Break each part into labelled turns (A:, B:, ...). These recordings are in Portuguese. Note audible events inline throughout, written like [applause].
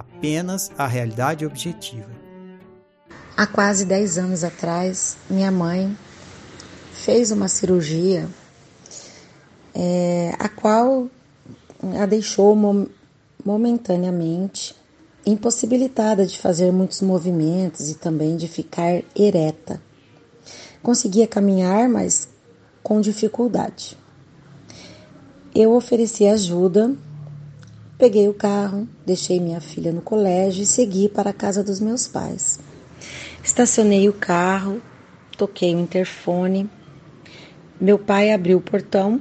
A: apenas a realidade objetiva.
B: Há quase 10 anos atrás, minha mãe fez uma cirurgia é, a qual a deixou mom momentaneamente impossibilitada de fazer muitos movimentos e também de ficar ereta. Conseguia caminhar, mas com dificuldade. Eu ofereci ajuda, peguei o carro, deixei minha filha no colégio e segui para a casa dos meus pais. Estacionei o carro, toquei o interfone. Meu pai abriu o portão,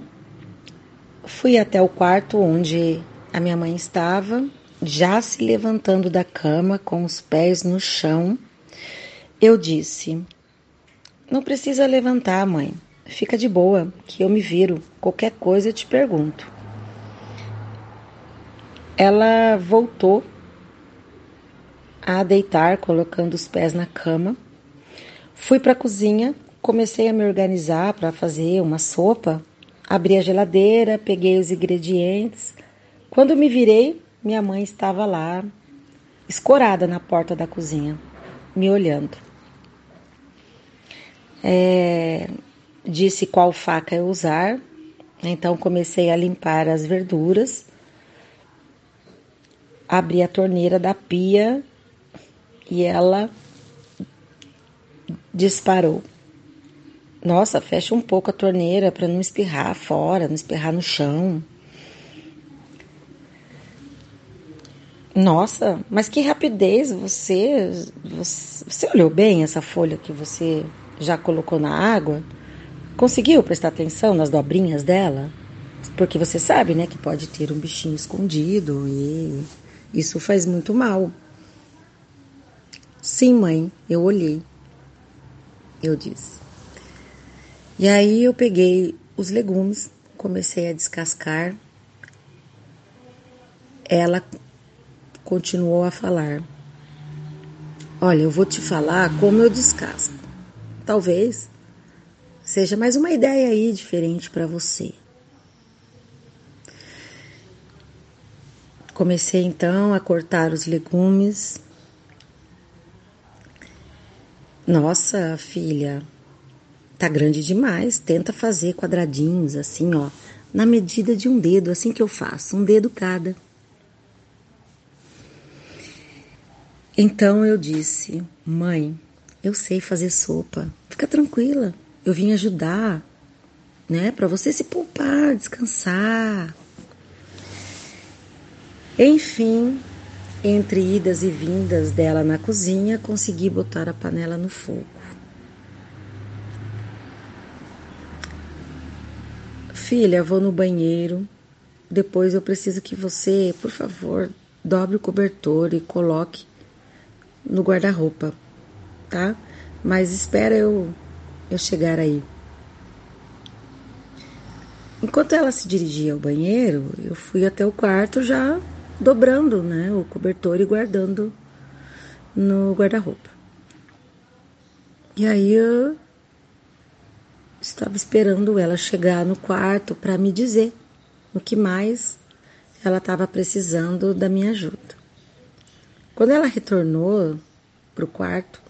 B: fui até o quarto onde a minha mãe estava, já se levantando da cama com os pés no chão. Eu disse: Não precisa levantar, mãe. Fica de boa, que eu me viro. Qualquer coisa eu te pergunto. Ela voltou a deitar, colocando os pés na cama. Fui para a cozinha, comecei a me organizar para fazer uma sopa. Abri a geladeira, peguei os ingredientes. Quando me virei, minha mãe estava lá, escorada na porta da cozinha, me olhando. É, disse qual faca eu usar, então comecei a limpar as verduras. Abri a torneira da pia e ela disparou. Nossa, fecha um pouco a torneira para não espirrar fora, não espirrar no chão. Nossa, mas que rapidez você, você, você olhou bem essa folha que você já colocou na água? Conseguiu prestar atenção nas dobrinhas dela? Porque você sabe, né, que pode ter um bichinho escondido e isso faz muito mal. Sim, mãe, eu olhei. Eu disse. E aí eu peguei os legumes, comecei a descascar. Ela continuou a falar: Olha, eu vou te falar como eu descasco. Talvez seja mais uma ideia aí diferente para você. Comecei então a cortar os legumes. Nossa, filha, tá grande demais. Tenta fazer quadradinhos assim, ó, na medida de um dedo, assim que eu faço, um dedo cada. Então eu disse: Mãe, eu sei fazer sopa. Fica tranquila. Eu vim ajudar, né? Para você se poupar, descansar. Enfim, entre idas e vindas dela na cozinha, consegui botar a panela no fogo. Filha, vou no banheiro. Depois eu preciso que você, por favor, dobre o cobertor e coloque no guarda-roupa, tá? Mas espera eu eu chegar aí. Enquanto ela se dirigia ao banheiro, eu fui até o quarto já dobrando, né, o cobertor e guardando no guarda-roupa. E aí eu estava esperando ela chegar no quarto para me dizer o que mais ela estava precisando da minha ajuda. Quando ela retornou para o quarto,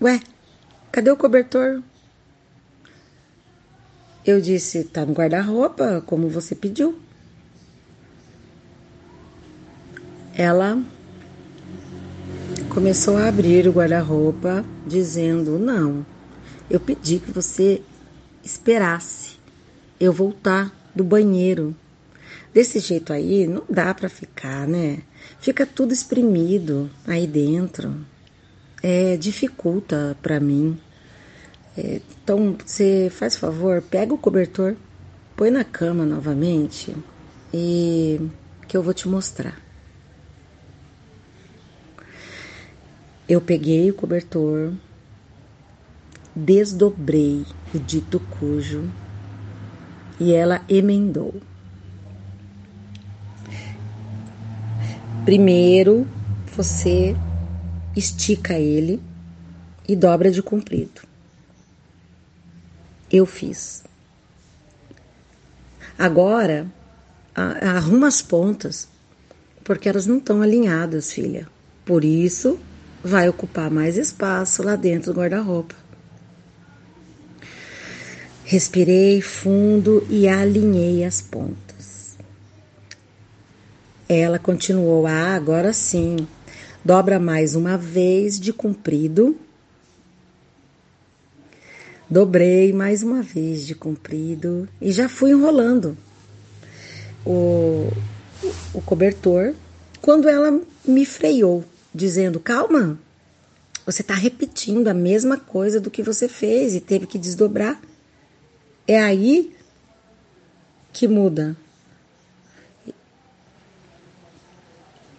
B: ué, cadê o cobertor? Eu disse, tá no guarda-roupa, como você pediu. Ela começou a abrir o guarda-roupa, dizendo: Não, eu pedi que você esperasse eu voltar do banheiro. Desse jeito aí, não dá para ficar, né? Fica tudo espremido aí dentro. É, dificulta para mim. É, então, você faz favor, pega o cobertor, põe na cama novamente e que eu vou te mostrar. Eu peguei o cobertor, desdobrei o dito cujo e ela emendou. Primeiro, você estica ele e dobra de comprido. Eu fiz. Agora, arruma as pontas, porque elas não estão alinhadas, filha. Por isso, vai ocupar mais espaço lá dentro do guarda-roupa. Respirei fundo e alinhei as pontas. Ela continuou: Ah, agora sim. Dobra mais uma vez de comprido. Dobrei mais uma vez de comprido e já fui enrolando o, o cobertor quando ela me freou dizendo: calma, você está repetindo a mesma coisa do que você fez e teve que desdobrar. É aí que muda.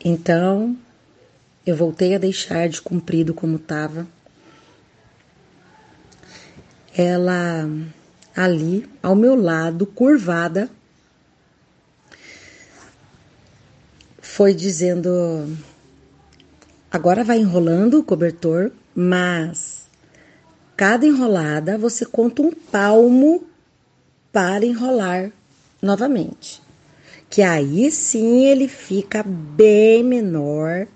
B: Então, eu voltei a deixar de cumprido como estava. Ela ali ao meu lado, curvada, foi dizendo Agora vai enrolando o cobertor, mas cada enrolada você conta um palmo para enrolar novamente. Que aí sim ele fica bem menor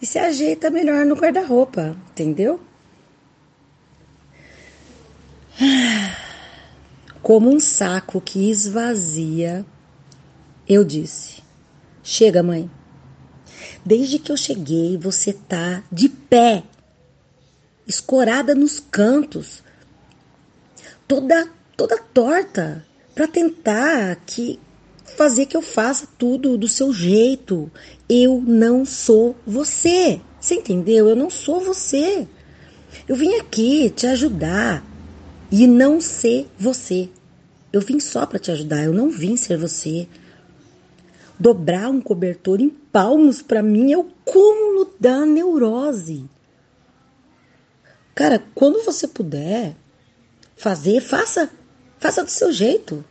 B: e se ajeita melhor no guarda-roupa, entendeu? [sighs] Como um saco que esvazia, eu disse: Chega, mãe. Desde que eu cheguei, você tá de pé, escorada nos cantos, toda toda torta, para tentar que fazer que eu faça tudo do seu jeito. Eu não sou você. Você entendeu? Eu não sou você. Eu vim aqui te ajudar e não ser você. Eu vim só para te ajudar, eu não vim ser você. Dobrar um cobertor em palmos para mim é o cúmulo da neurose. Cara, quando você puder fazer, faça. Faça do seu jeito.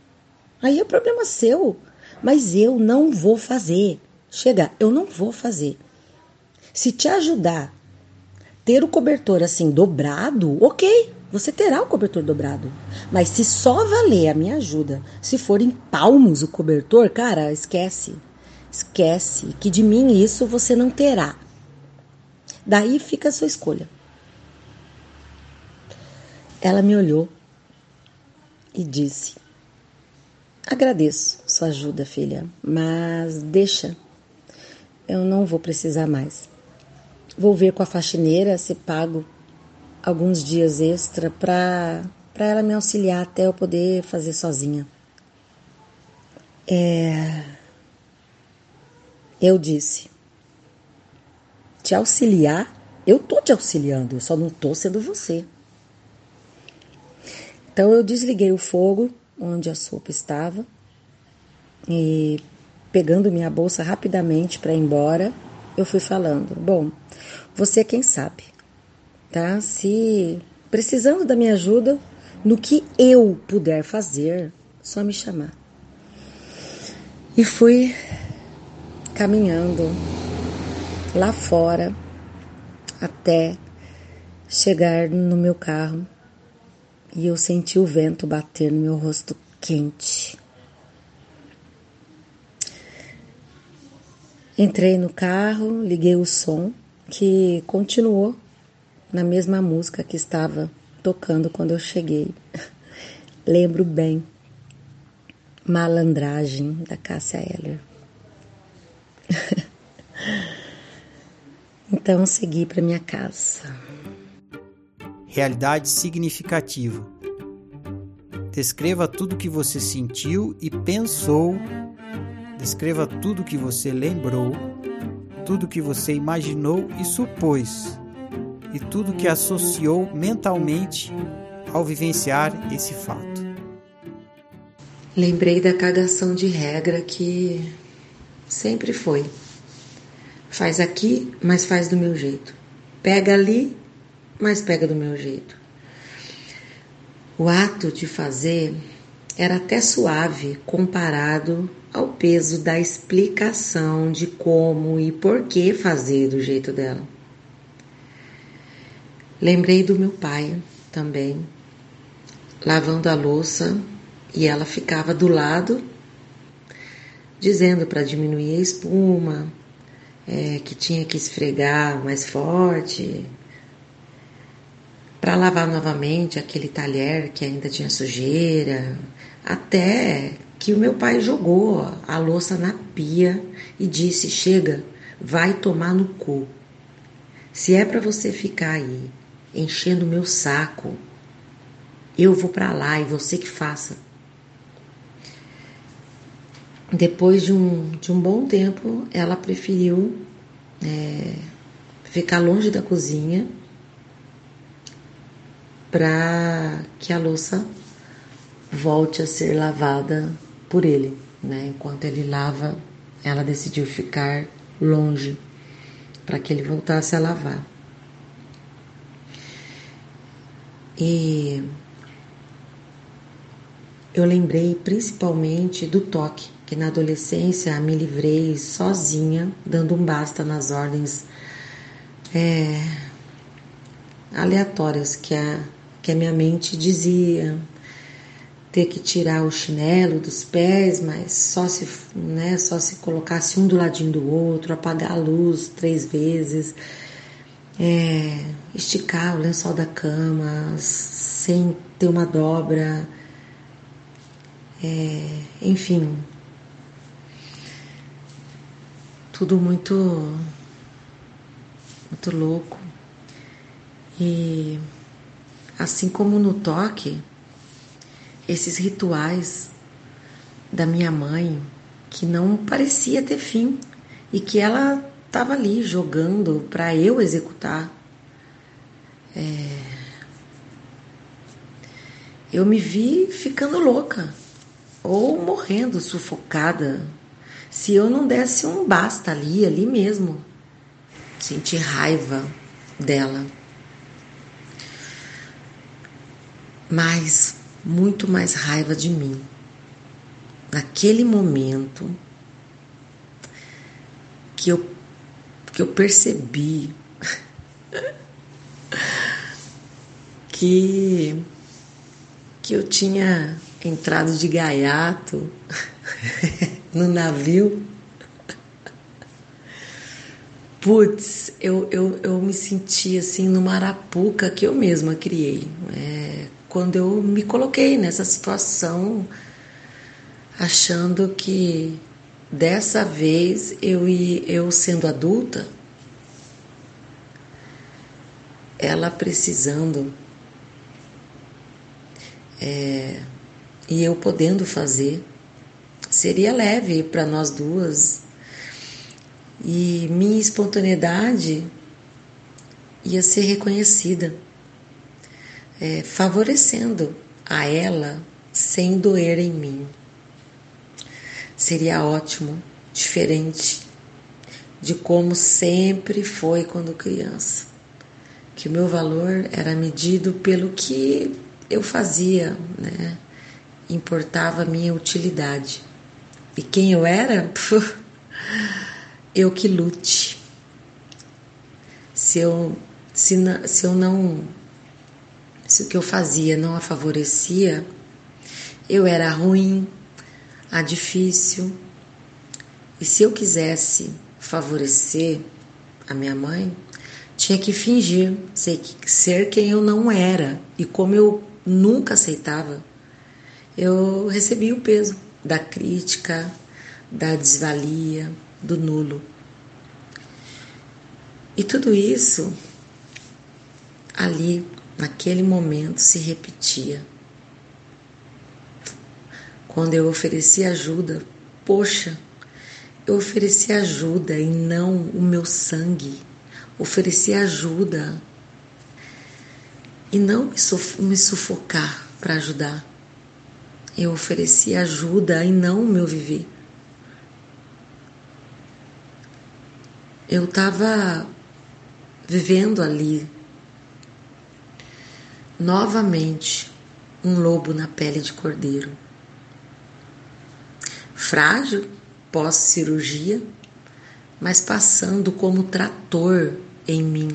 B: Aí é problema seu. Mas eu não vou fazer. Chega, eu não vou fazer. Se te ajudar ter o cobertor assim dobrado, ok, você terá o cobertor dobrado. Mas se só valer a minha ajuda, se for em palmos o cobertor, cara, esquece. Esquece que de mim isso você não terá. Daí fica a sua escolha. Ela me olhou e disse: Agradeço sua ajuda, filha, mas deixa, eu não vou precisar mais. Vou ver com a faxineira se pago alguns dias extra para ela me auxiliar até eu poder fazer sozinha. É, eu disse: Te auxiliar? Eu tô te auxiliando, eu só não tô sendo você. Então eu desliguei o fogo onde a sopa estava e pegando minha bolsa rapidamente para ir embora, eu fui falando: "Bom, você é quem sabe, tá? Se precisando da minha ajuda no que eu puder fazer, só me chamar". E fui caminhando lá fora até chegar no meu carro e eu senti o vento bater no meu rosto quente. Entrei no carro, liguei o som, que continuou na mesma música que estava tocando quando eu cheguei. [laughs] Lembro bem. Malandragem da Cássia Eller. [laughs] então segui para minha casa.
A: Realidade significativa. Descreva tudo que você sentiu e pensou. Descreva tudo que você lembrou, tudo que você imaginou e supôs, e tudo que associou mentalmente ao vivenciar esse fato.
B: Lembrei da cagação de regra que sempre foi. Faz aqui, mas faz do meu jeito. Pega ali, mas pega do meu jeito. O ato de fazer era até suave comparado ao peso da explicação de como e por que fazer do jeito dela. Lembrei do meu pai também, lavando a louça e ela ficava do lado, dizendo para diminuir a espuma, é, que tinha que esfregar mais forte, para lavar novamente aquele talher que ainda tinha sujeira, até que o meu pai jogou a louça na pia e disse: Chega, vai tomar no cu. Se é para você ficar aí enchendo meu saco, eu vou para lá e você que faça. Depois de um, de um bom tempo, ela preferiu é, ficar longe da cozinha para que a louça volte a ser lavada por ele. Né? Enquanto ele lava, ela decidiu ficar longe para que ele voltasse a lavar. E eu lembrei principalmente do toque, que na adolescência me livrei sozinha, dando um basta nas ordens é, aleatórias que a que a minha mente dizia. Ter que tirar o chinelo dos pés, mas só se, né, só se colocasse um do ladinho do outro, apagar a luz três vezes, é, esticar o lençol da cama sem ter uma dobra, é, enfim, tudo muito muito louco. E Assim como no toque, esses rituais da minha mãe, que não parecia ter fim e que ela estava ali jogando para eu executar. É... Eu me vi ficando louca ou morrendo sufocada se eu não desse um basta ali, ali mesmo. Senti raiva dela. mas muito mais raiva de mim. Naquele momento que eu, que eu percebi [laughs] que, que eu tinha entrado de gaiato [laughs] no navio. Putz, eu, eu, eu me senti assim numa arapuca que eu mesma criei. É, quando eu me coloquei nessa situação, achando que dessa vez eu, eu sendo adulta, ela precisando é, e eu podendo fazer, seria leve para nós duas e minha espontaneidade ia ser reconhecida é, favorecendo a ela sem doer em mim. Seria ótimo, diferente de como sempre foi quando criança, que o meu valor era medido pelo que eu fazia, né? Importava a minha utilidade. E quem eu era? [laughs] eu que lute. se eu, se, se eu não. Se o que eu fazia não a favorecia, eu era ruim, a difícil. E se eu quisesse favorecer a minha mãe, tinha que fingir ser quem eu não era. E como eu nunca aceitava, eu recebi o peso da crítica, da desvalia, do nulo. E tudo isso ali, naquele momento, se repetia. Quando eu ofereci ajuda, poxa, eu ofereci ajuda e não o meu sangue. Ofereci ajuda e não me sufocar para ajudar. Eu ofereci ajuda e não o meu viver. Eu estava vivendo ali novamente um lobo na pele de cordeiro. Frágil pós-cirurgia, mas passando como trator em mim,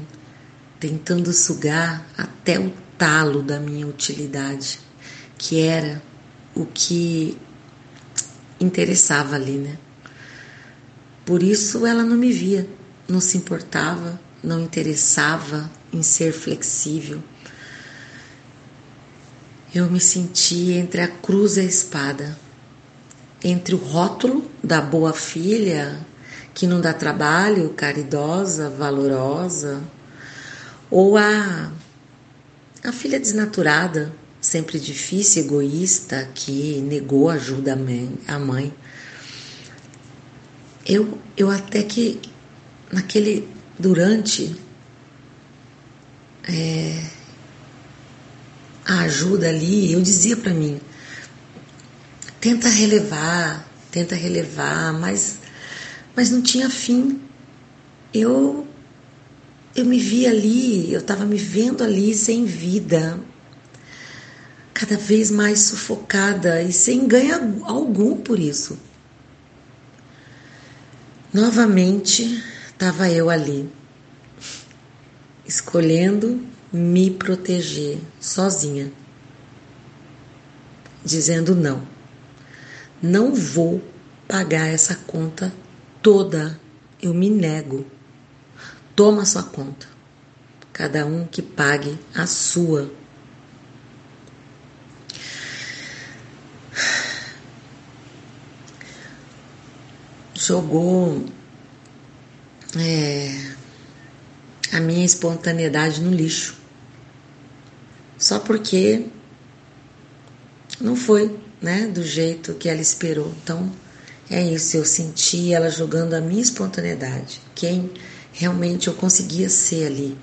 B: tentando sugar até o talo da minha utilidade, que era o que interessava ali, né? Por isso ela não me via, não se importava, não interessava em ser flexível. Eu me senti entre a cruz e a espada, entre o rótulo da boa filha, que não dá trabalho, caridosa, valorosa, ou a, a filha desnaturada, sempre difícil, egoísta, que negou ajuda à mãe. Eu, eu até que naquele durante é, a ajuda ali, eu dizia para mim, tenta relevar, tenta relevar, mas, mas não tinha fim. Eu eu me vi ali, eu estava me vendo ali sem vida, cada vez mais sufocada e sem ganho algum por isso. Novamente estava eu ali, escolhendo me proteger sozinha, dizendo não. Não vou pagar essa conta toda, eu me nego. Toma sua conta. Cada um que pague a sua. Jogou é, a minha espontaneidade no lixo. Só porque não foi, né, do jeito que ela esperou. Então, é isso, eu senti ela jogando a minha espontaneidade. Quem realmente eu conseguia ser ali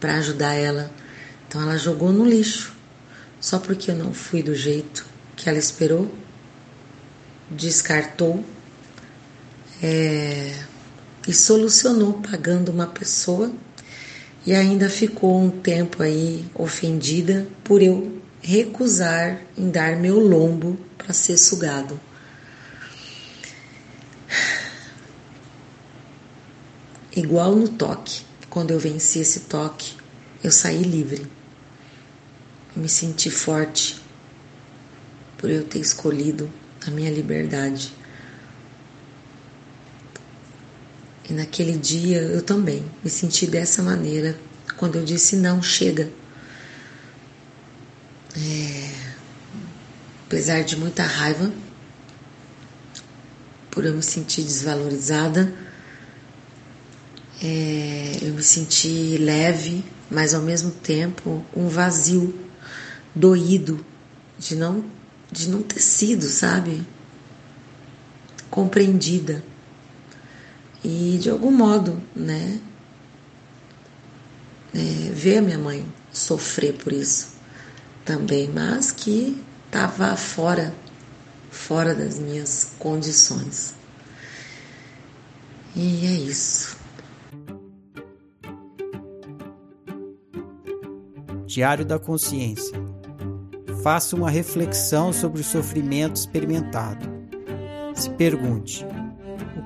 B: para ajudar ela. Então ela jogou no lixo. Só porque eu não fui do jeito que ela esperou, descartou. É, e solucionou pagando uma pessoa e ainda ficou um tempo aí ofendida por eu recusar em dar meu lombo para ser sugado. Igual no toque, quando eu venci esse toque, eu saí livre. me senti forte por eu ter escolhido a minha liberdade. E naquele dia eu também me senti dessa maneira quando eu disse não, chega. É, apesar de muita raiva, por eu me sentir desvalorizada, é, eu me senti leve, mas ao mesmo tempo um vazio, doído de não de não ter sido, sabe, compreendida. E de algum modo, né, é, ver a minha mãe sofrer por isso também, mas que estava fora, fora das minhas condições. E é isso.
A: Diário da Consciência. Faça uma reflexão sobre o sofrimento experimentado. Se pergunte: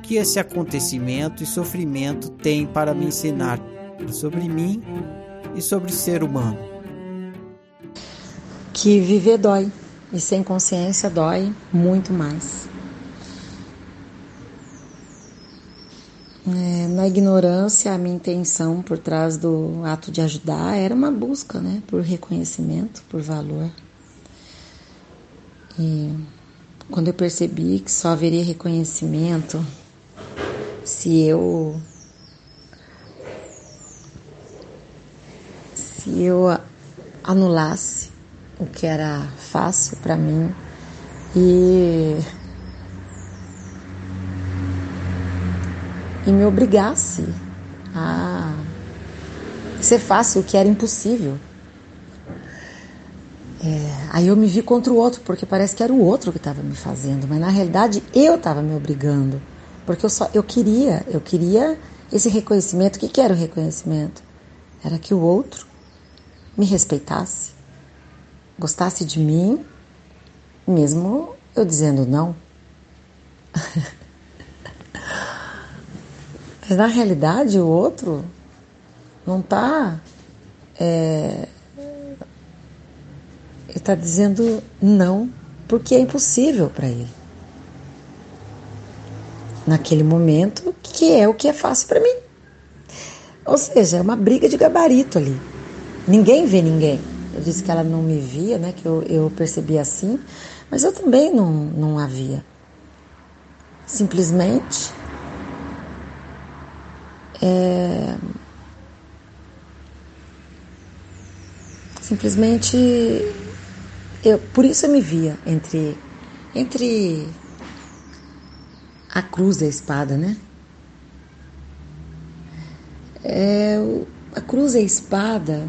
A: que esse acontecimento e sofrimento tem para me ensinar sobre mim e sobre o ser humano.
B: Que viver dói e sem consciência dói muito mais. É, na ignorância, a minha intenção por trás do ato de ajudar era uma busca, né, por reconhecimento, por valor. E quando eu percebi que só haveria reconhecimento se eu se eu anulasse o que era fácil para mim e e me obrigasse a ser fácil o que era impossível. É, aí eu me vi contra o outro, porque parece que era o outro que estava me fazendo, mas na realidade eu estava me obrigando, porque eu só eu queria, eu queria esse reconhecimento. O que, que era o reconhecimento? Era que o outro me respeitasse, gostasse de mim, mesmo eu dizendo não. [laughs] Mas na realidade o outro não está. É, ele está dizendo não, porque é impossível para ele. Naquele momento, que é o que é fácil para mim. Ou seja, é uma briga de gabarito ali. Ninguém vê ninguém. Eu disse que ela não me via, né? Que eu, eu percebi assim, mas eu também não, não a via. Simplesmente é, simplesmente eu, por isso eu me via entre entre a cruz e a espada, né? É, a cruz e a espada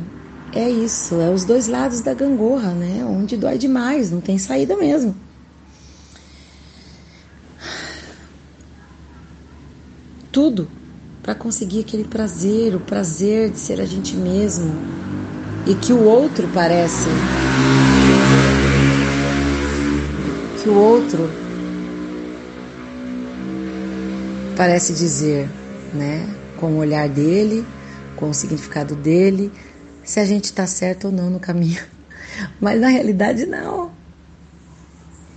B: é isso, é os dois lados da gangorra, né? Onde dói demais, não tem saída mesmo. Tudo para conseguir aquele prazer, o prazer de ser a gente mesmo e que o outro parece que o outro parece dizer, né, com o olhar dele, com o significado dele, se a gente está certo ou não no caminho. [laughs] Mas na realidade não.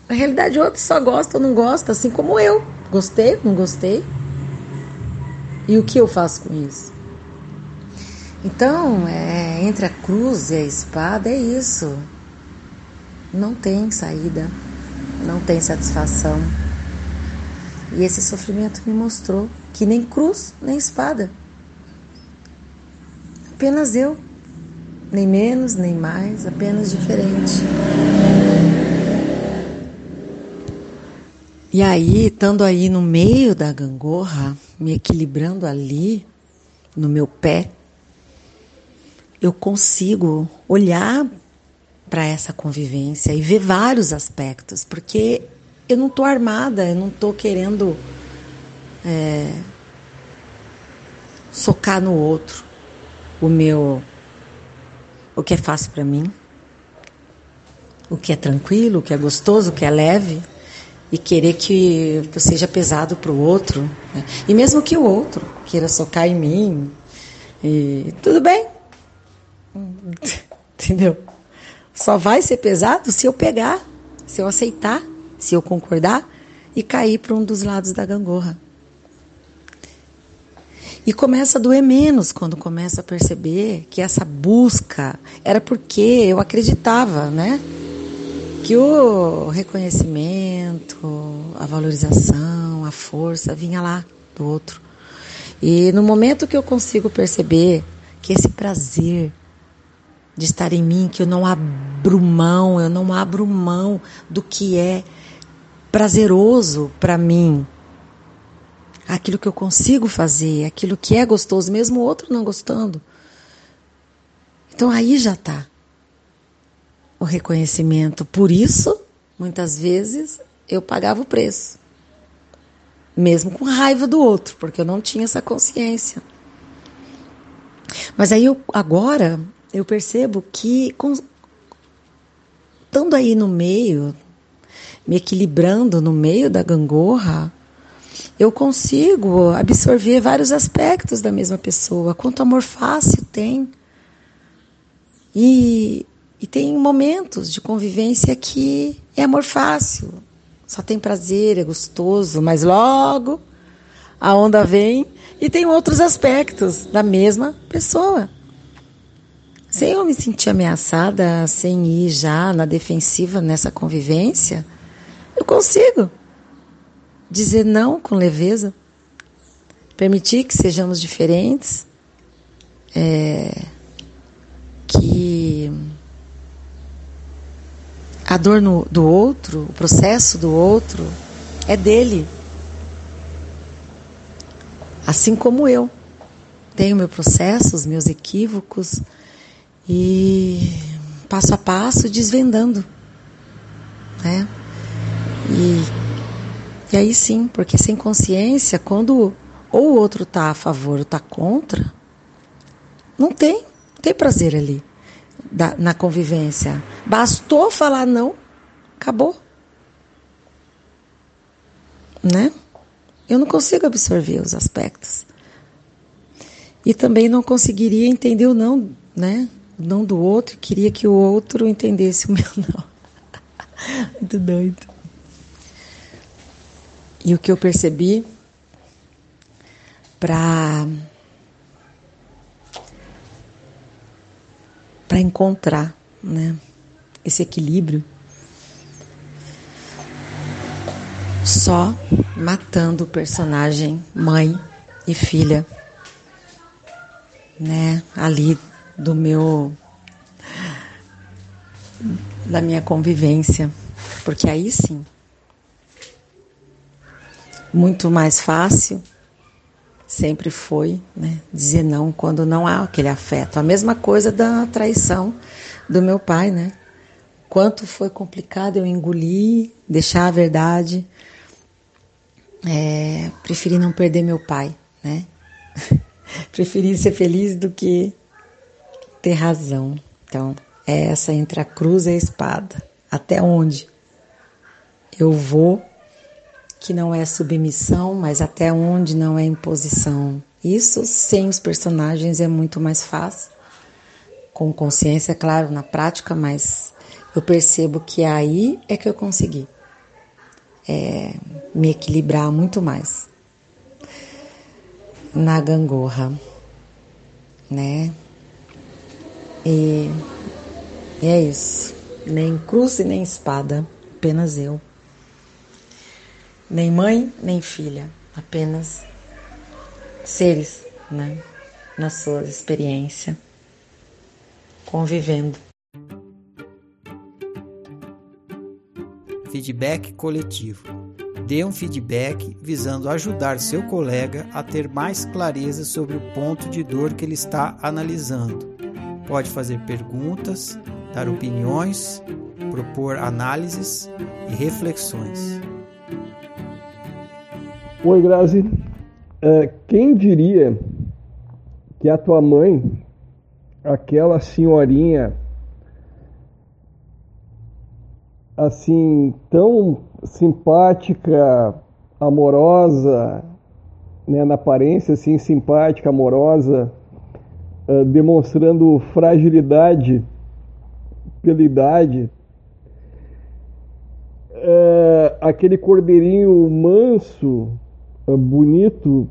B: Na realidade o outro só gosta ou não gosta, assim como eu. Gostei, não gostei. E o que eu faço com isso? Então, é, entre a cruz e a espada é isso. Não tem saída, não tem satisfação. E esse sofrimento me mostrou que nem cruz, nem espada. Apenas eu. Nem menos, nem mais, apenas diferente. E aí, estando aí no meio da gangorra, me equilibrando ali no meu pé, eu consigo olhar para essa convivência e ver vários aspectos, porque eu não estou armada, eu não estou querendo é, socar no outro o meu, o que é fácil para mim, o que é tranquilo, o que é gostoso, o que é leve e querer que seja pesado para o outro. Né? E mesmo que o outro queira socar em mim, e tudo bem. [laughs] Entendeu? Só vai ser pesado se eu pegar, se eu aceitar, se eu concordar e cair para um dos lados da gangorra. E começa a doer menos quando começa a perceber que essa busca era porque eu acreditava, né? que o reconhecimento, a valorização, a força vinha lá do outro. E no momento que eu consigo perceber que esse prazer de estar em mim, que eu não abro mão, eu não abro mão do que é prazeroso para mim, aquilo que eu consigo fazer, aquilo que é gostoso, mesmo o outro não gostando. Então aí já está o reconhecimento. Por isso, muitas vezes, eu pagava o preço. Mesmo com raiva do outro, porque eu não tinha essa consciência. Mas aí eu, agora eu percebo que com, estando aí no meio, me equilibrando no meio da gangorra, eu consigo absorver vários aspectos da mesma pessoa. Quanto amor fácil tem. E, e tem momentos de convivência que é amor fácil, só tem prazer, é gostoso, mas logo a onda vem e tem outros aspectos da mesma pessoa. Sem eu me sentir ameaçada, sem ir já na defensiva nessa convivência, eu consigo dizer não com leveza, permitir que sejamos diferentes, é, que a dor no, do outro, o processo do outro, é dele. Assim como eu. Tenho meu processo, os meus equívocos e passo a passo desvendando. Né? E, e aí sim, porque sem consciência, quando ou o outro está a favor ou está contra, não tem, não tem prazer ali da, na convivência. Bastou falar não, acabou. Né? Eu não consigo absorver os aspectos. E também não conseguiria entender o não, né? O não do outro, queria que o outro entendesse o meu não. [laughs] Muito doido. E o que eu percebi para para encontrar né, esse equilíbrio só matando o personagem mãe e filha, né, ali do meu da minha convivência, porque aí sim muito mais fácil sempre foi né, dizer não quando não há aquele afeto. A mesma coisa da traição do meu pai, né? Quanto foi complicado eu engolir, deixar a verdade. É, preferi não perder meu pai, né? [laughs] preferi ser feliz do que ter razão. Então, é essa entre a cruz e a espada. Até onde eu vou que não é submissão, mas até onde não é imposição. Isso sem os personagens é muito mais fácil. Com consciência, claro, na prática, mas eu percebo que aí é que eu consegui é, me equilibrar muito mais na gangorra, né? E, e é isso. Nem cruz e nem espada, apenas eu nem mãe, nem filha, apenas seres, né? Na sua experiência, convivendo.
A: Feedback coletivo. Dê um feedback visando ajudar seu colega a ter mais clareza sobre o ponto de dor que ele está analisando. Pode fazer perguntas, dar opiniões, propor análises e reflexões.
C: Oi, Grazi. Uh, quem diria que a tua mãe, aquela senhorinha assim tão simpática, amorosa, né, na aparência assim simpática, amorosa, uh, demonstrando fragilidade pela idade, uh, aquele cordeirinho manso bonito,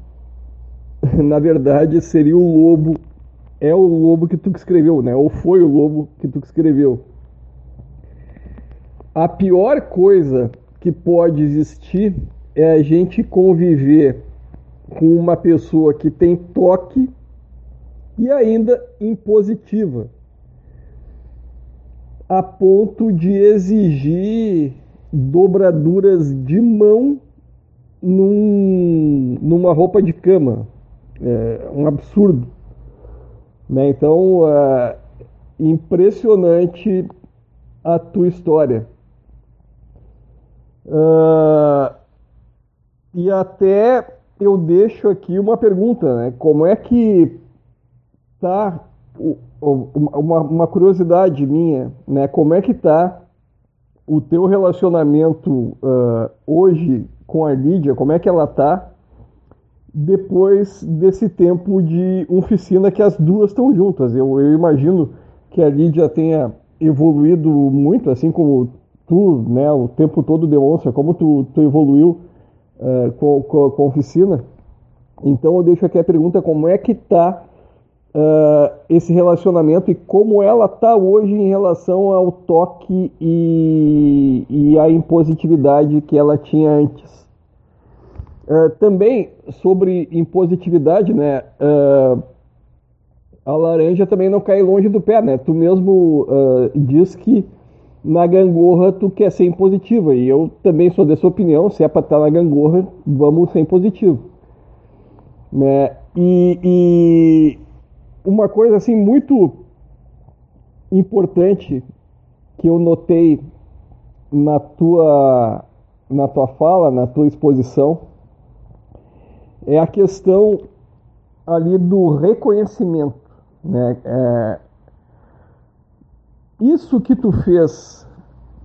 C: na verdade, seria o lobo. É o lobo que tu escreveu, né? Ou foi o lobo que tu escreveu. A pior coisa que pode existir é a gente conviver com uma pessoa que tem toque e ainda impositiva, a ponto de exigir dobraduras de mão num, numa roupa de cama. É um absurdo. Né? Então, é impressionante a tua história. Uh, e até eu deixo aqui uma pergunta, né? Como é que tá uma, uma curiosidade minha, né? Como é que tá o teu relacionamento uh, hoje com a Lídia, como é que ela tá depois desse tempo de oficina que as duas estão juntas. Eu, eu imagino que a Lídia tenha evoluído muito, assim como tu, né, o tempo todo demonstra como tu, tu evoluiu uh, com, com, com, a oficina. Então eu deixo aqui a pergunta, como é que tá uh, esse relacionamento e como ela tá hoje em relação ao toque e, e à impositividade que ela tinha antes? Uh, também sobre impositividade, né? Uh, a laranja também não cai longe do pé, né? Tu mesmo diz que na gangorra tu quer ser impositiva e eu também sou dessa opinião. Se é para estar na gangorra, vamos ser impositivo, né? E uma coisa assim muito importante que eu notei na tua na tua fala, na tua exposição, é a questão ali do reconhecimento. Né? É, isso que tu fez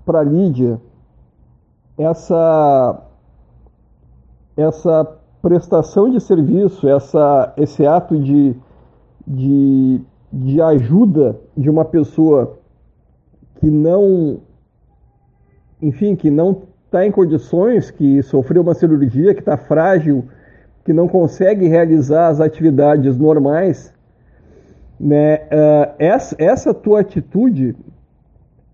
C: para Lídia, essa, essa prestação de serviço, essa, esse ato de, de, de ajuda de uma pessoa que não, enfim, que não está em condições, que sofreu uma cirurgia, que está frágil, que não consegue realizar as atividades normais, né? Uh, essa, essa tua atitude,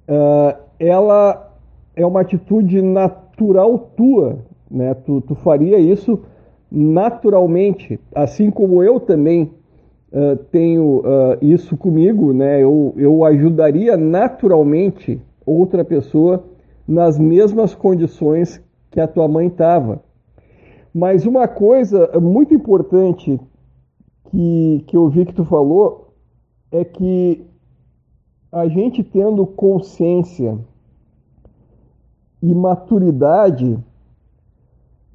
C: uh, ela é uma atitude natural tua, né? Tu, tu faria isso naturalmente, assim como eu também uh, tenho isso comigo, né? Eu, eu ajudaria naturalmente outra pessoa nas mesmas condições que a tua mãe estava. Mas uma coisa muito importante que, que eu vi que tu falou é que a gente tendo consciência e maturidade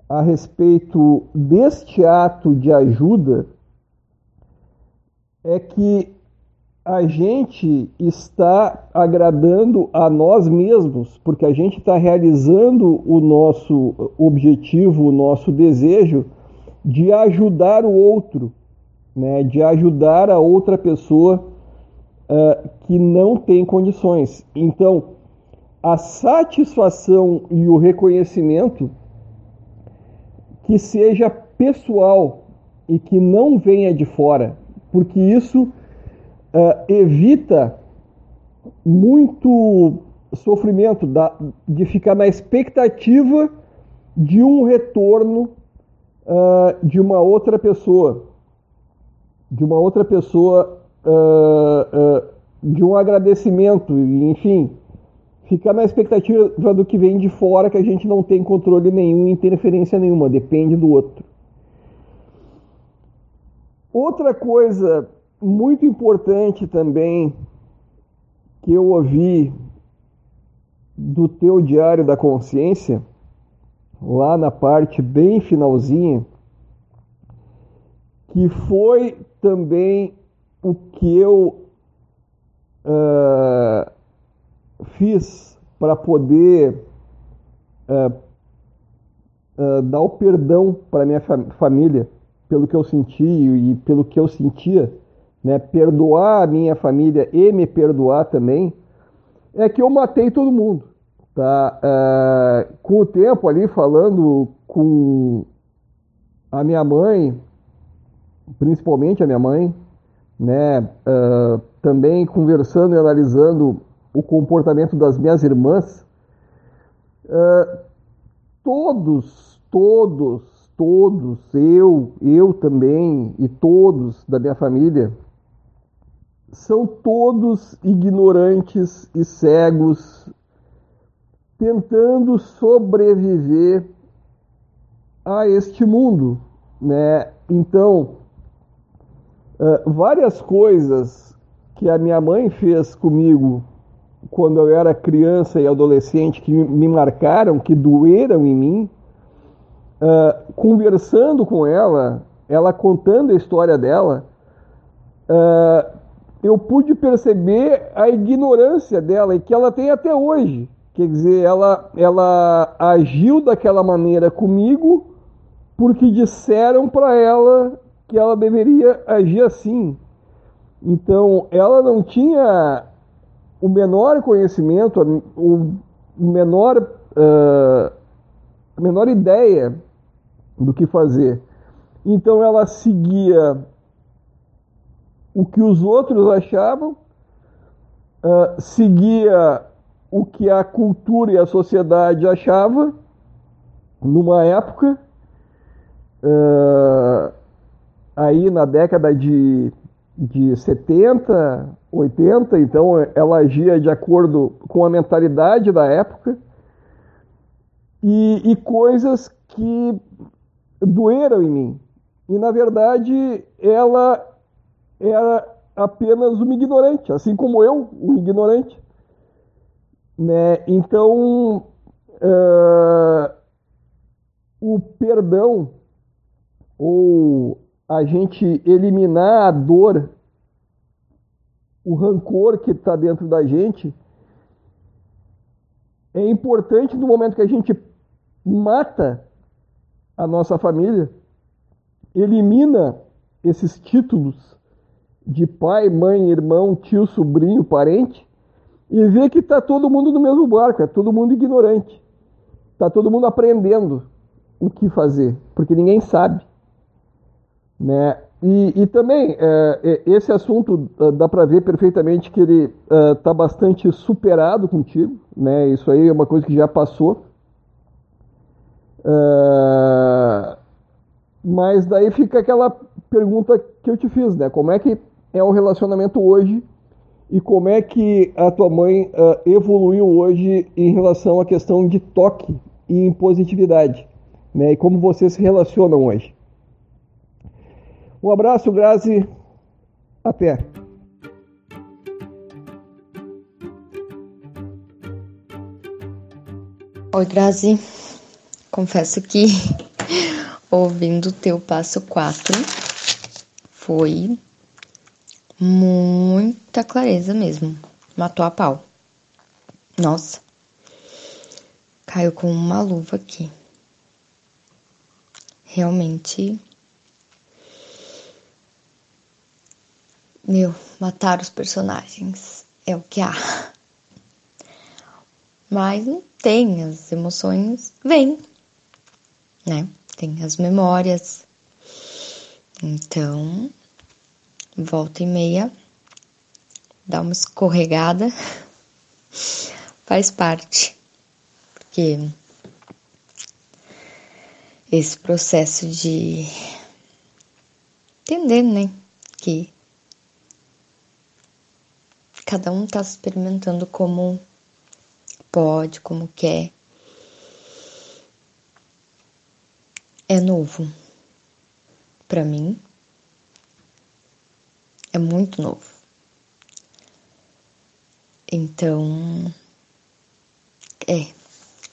C: a respeito deste ato de ajuda, é que a gente está agradando a nós mesmos, porque a gente está realizando o nosso objetivo, o nosso desejo de ajudar o outro, né? de ajudar a outra pessoa uh, que não tem condições. Então, a satisfação e o reconhecimento que seja pessoal e que não venha de fora, porque isso uh, evita muito sofrimento da, de ficar na expectativa de um retorno uh, de uma outra pessoa, de uma outra pessoa, uh, de um agradecimento, enfim, ficar na expectativa do que vem de fora que a gente não tem controle nenhum, interferência nenhuma, depende do outro. Outra coisa muito importante também que eu ouvi do teu diário da consciência, lá na parte bem finalzinha, que foi também o que eu uh, fiz para poder uh, uh, dar o perdão para minha família pelo que eu senti e pelo que eu sentia né, perdoar a minha família e me perdoar também, é que eu matei todo mundo. Tá? Uh, com o tempo ali, falando com a minha mãe, principalmente a minha mãe, né, uh, também conversando e analisando o comportamento das minhas irmãs, uh, todos, todos, todos, eu, eu também e todos da minha família, são todos ignorantes e cegos, tentando sobreviver a este mundo, né? Então, várias coisas que a minha mãe fez comigo quando eu era criança e adolescente que me marcaram, que doeram em mim, uh, conversando com ela, ela contando a história dela, uh, eu pude perceber a ignorância dela e que ela tem até hoje Quer dizer, ela, ela agiu daquela maneira comigo porque disseram para ela que ela deveria agir assim. Então, ela não tinha o menor conhecimento, o menor, uh, a menor ideia do que fazer. Então, ela seguia o que os outros achavam, uh, seguia o que a cultura e a sociedade achava numa época, uh, aí na década de, de 70, 80, então ela agia de acordo com a mentalidade da época e, e coisas que doeram em mim. E na verdade ela era apenas uma ignorante, assim como eu, um ignorante. Né? Então, uh, o perdão, ou a gente eliminar a dor, o rancor que está dentro da gente, é importante no momento que a gente mata a nossa família, elimina esses títulos de pai, mãe, irmão, tio, sobrinho, parente, e vê que está todo mundo no mesmo barco, é todo mundo ignorante. Está todo mundo aprendendo o que fazer, porque ninguém sabe. Né? E, e também, é, é esse assunto é, dá para ver perfeitamente que ele está é, bastante superado contigo. Né? Isso aí é uma coisa que já passou. É, mas daí fica aquela pergunta que eu te fiz, né? Como é que é o relacionamento hoje e como é que a tua mãe uh, evoluiu hoje em relação à questão de toque e impositividade, né? E como vocês se relacionam hoje. Um abraço, Grazi. Até.
D: Oi, Grazi. Confesso que [laughs] ouvindo o teu passo 4 foi muita clareza mesmo. Matou a pau. Nossa. Caiu com uma luva aqui. Realmente. Meu, matar os personagens é o que há. Mas não tem, as emoções vêm, né? Tem as memórias. Então, volta e meia, dá uma escorregada, [laughs] faz parte, porque esse processo de entender, né, que cada um tá experimentando como pode, como quer. É novo para mim, é muito novo. Então, é,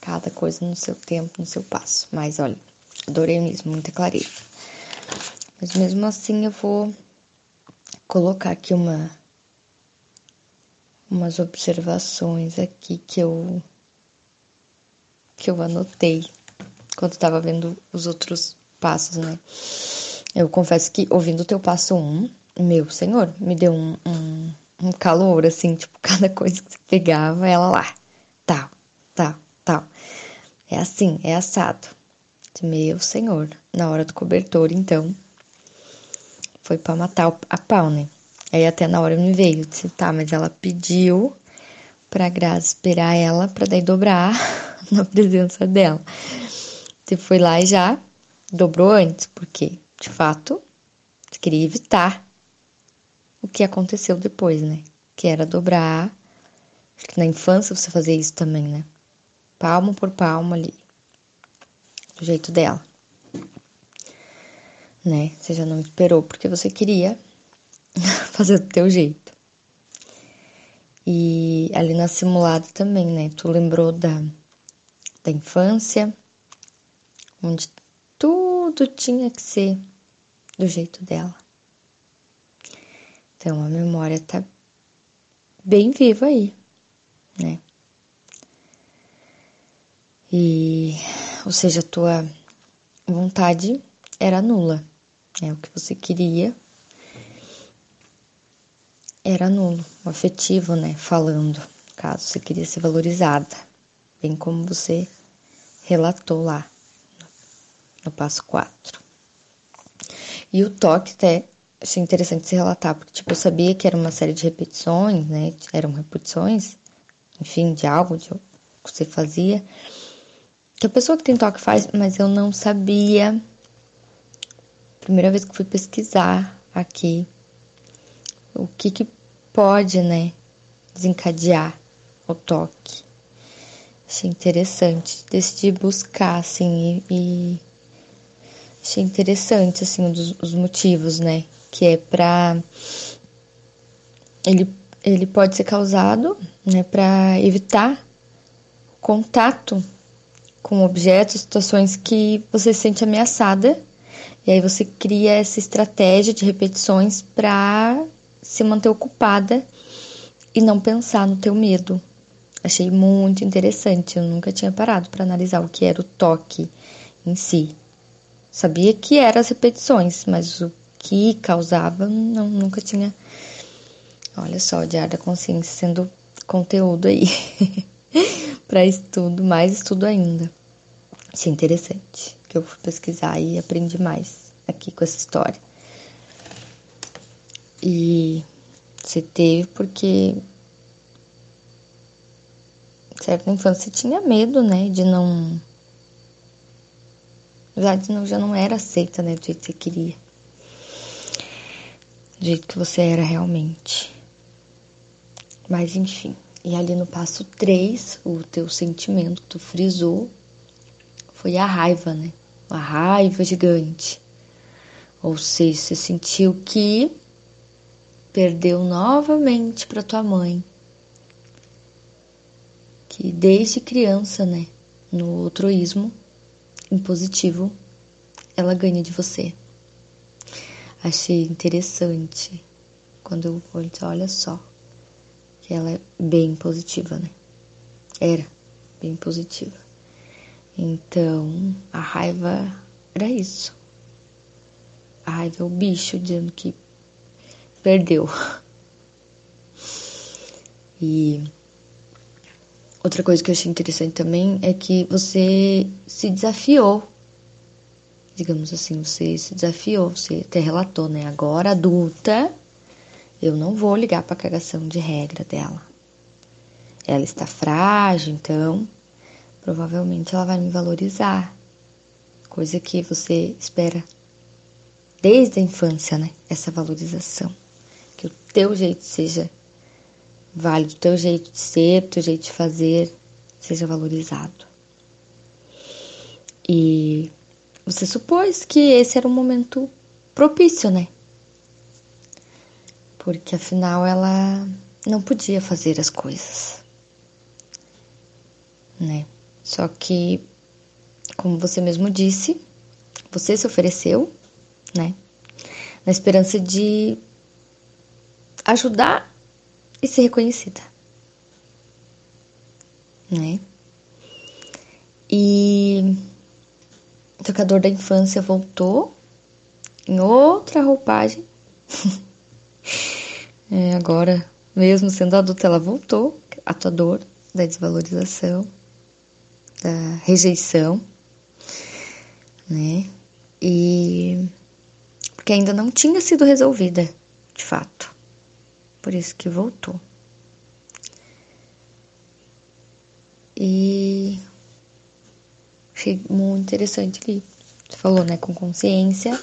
D: cada coisa no seu tempo, no seu passo. Mas olha, adorei mesmo, muita clareza. Mas mesmo assim eu vou colocar aqui uma umas observações aqui que eu que eu anotei quando estava vendo os outros passos, né? Eu confesso que ouvindo o teu passo 1, um, meu senhor, me deu um, um, um calor, assim, tipo, [laughs] cada coisa que você pegava, ela lá, tal, tal, tal. É assim, é assado. Meu senhor, na hora do cobertor, então, foi para matar a pau, né? Aí até na hora me veio, disse, tá, mas ela pediu pra Graça esperar ela pra daí dobrar [laughs] na presença dela. Você foi lá e já dobrou antes, porque, de fato, você queria evitar o que aconteceu depois, né? Que era dobrar. Acho que na infância você fazia isso também, né? Palmo por palmo ali. Do jeito dela. Né? Você já não esperou porque você queria [laughs] fazer do teu jeito. E ali na simulada também, né? Tu lembrou da, da infância, onde tudo tinha que ser do jeito dela. Então a memória tá bem viva aí, né? E, ou seja, a tua vontade era nula. É o que você queria era nulo, o afetivo, né? Falando, caso você queria ser valorizada, bem como você relatou lá no passo 4. E o toque até achei interessante se relatar, porque tipo, eu sabia que era uma série de repetições, né? Eram repetições, enfim, de algo de, que você fazia. Que a pessoa que tem toque faz, mas eu não sabia. Primeira vez que fui pesquisar aqui o que, que pode, né, desencadear o toque. Achei interessante, decidi buscar, assim, e, e achei interessante, assim, dos, os motivos, né, que é pra... Ele, ele pode ser causado, né, para evitar contato com objetos, situações que você se sente ameaçada, e aí você cria essa estratégia de repetições para se manter ocupada e não pensar no teu medo. Achei muito interessante, eu nunca tinha parado para analisar o que era o toque em si. Sabia que eram as repetições, mas o que causava, não, nunca tinha. Olha só, o Diário da Consciência sendo conteúdo aí [laughs] para estudo, mais estudo ainda. Achei interessante, que eu fui pesquisar e aprendi mais aqui com essa história. E você teve porque certo na infância tinha medo, né, de não já não, já não era aceita, né, do jeito que você queria. Do jeito que você era realmente. Mas enfim, e ali no passo 3, o teu sentimento que tu frisou foi a raiva, né? A raiva gigante. Ou seja, você sentiu que perdeu novamente para tua mãe, que desde criança, né, no altruísmo impositivo, ela ganha de você. Achei interessante quando eu olho, olha só, que ela é bem positiva, né? Era bem positiva. Então, a raiva era isso. A raiva é o bicho dizendo que perdeu. [laughs] E outra coisa que eu achei interessante também é que você se desafiou. Digamos assim, você se desafiou, você até relatou, né? Agora adulta, eu não vou ligar para a cagação de regra dela. Ela está frágil, então provavelmente ela vai me valorizar. Coisa que você espera desde a infância, né? Essa valorização que o teu jeito seja válido, o teu jeito de ser, o teu jeito de fazer seja valorizado. E você supôs que esse era um momento propício, né? Porque afinal ela não podia fazer as coisas, né? Só que, como você mesmo disse, você se ofereceu, né? Na esperança de ajudar e ser reconhecida. Né? E o tocador da infância voltou em outra roupagem. [laughs] é, agora, mesmo sendo adulta, ela voltou, atuador da desvalorização, da rejeição, né? E porque ainda não tinha sido resolvida, de fato. Por isso que voltou. E achei muito interessante ali. Você falou, né? Com consciência,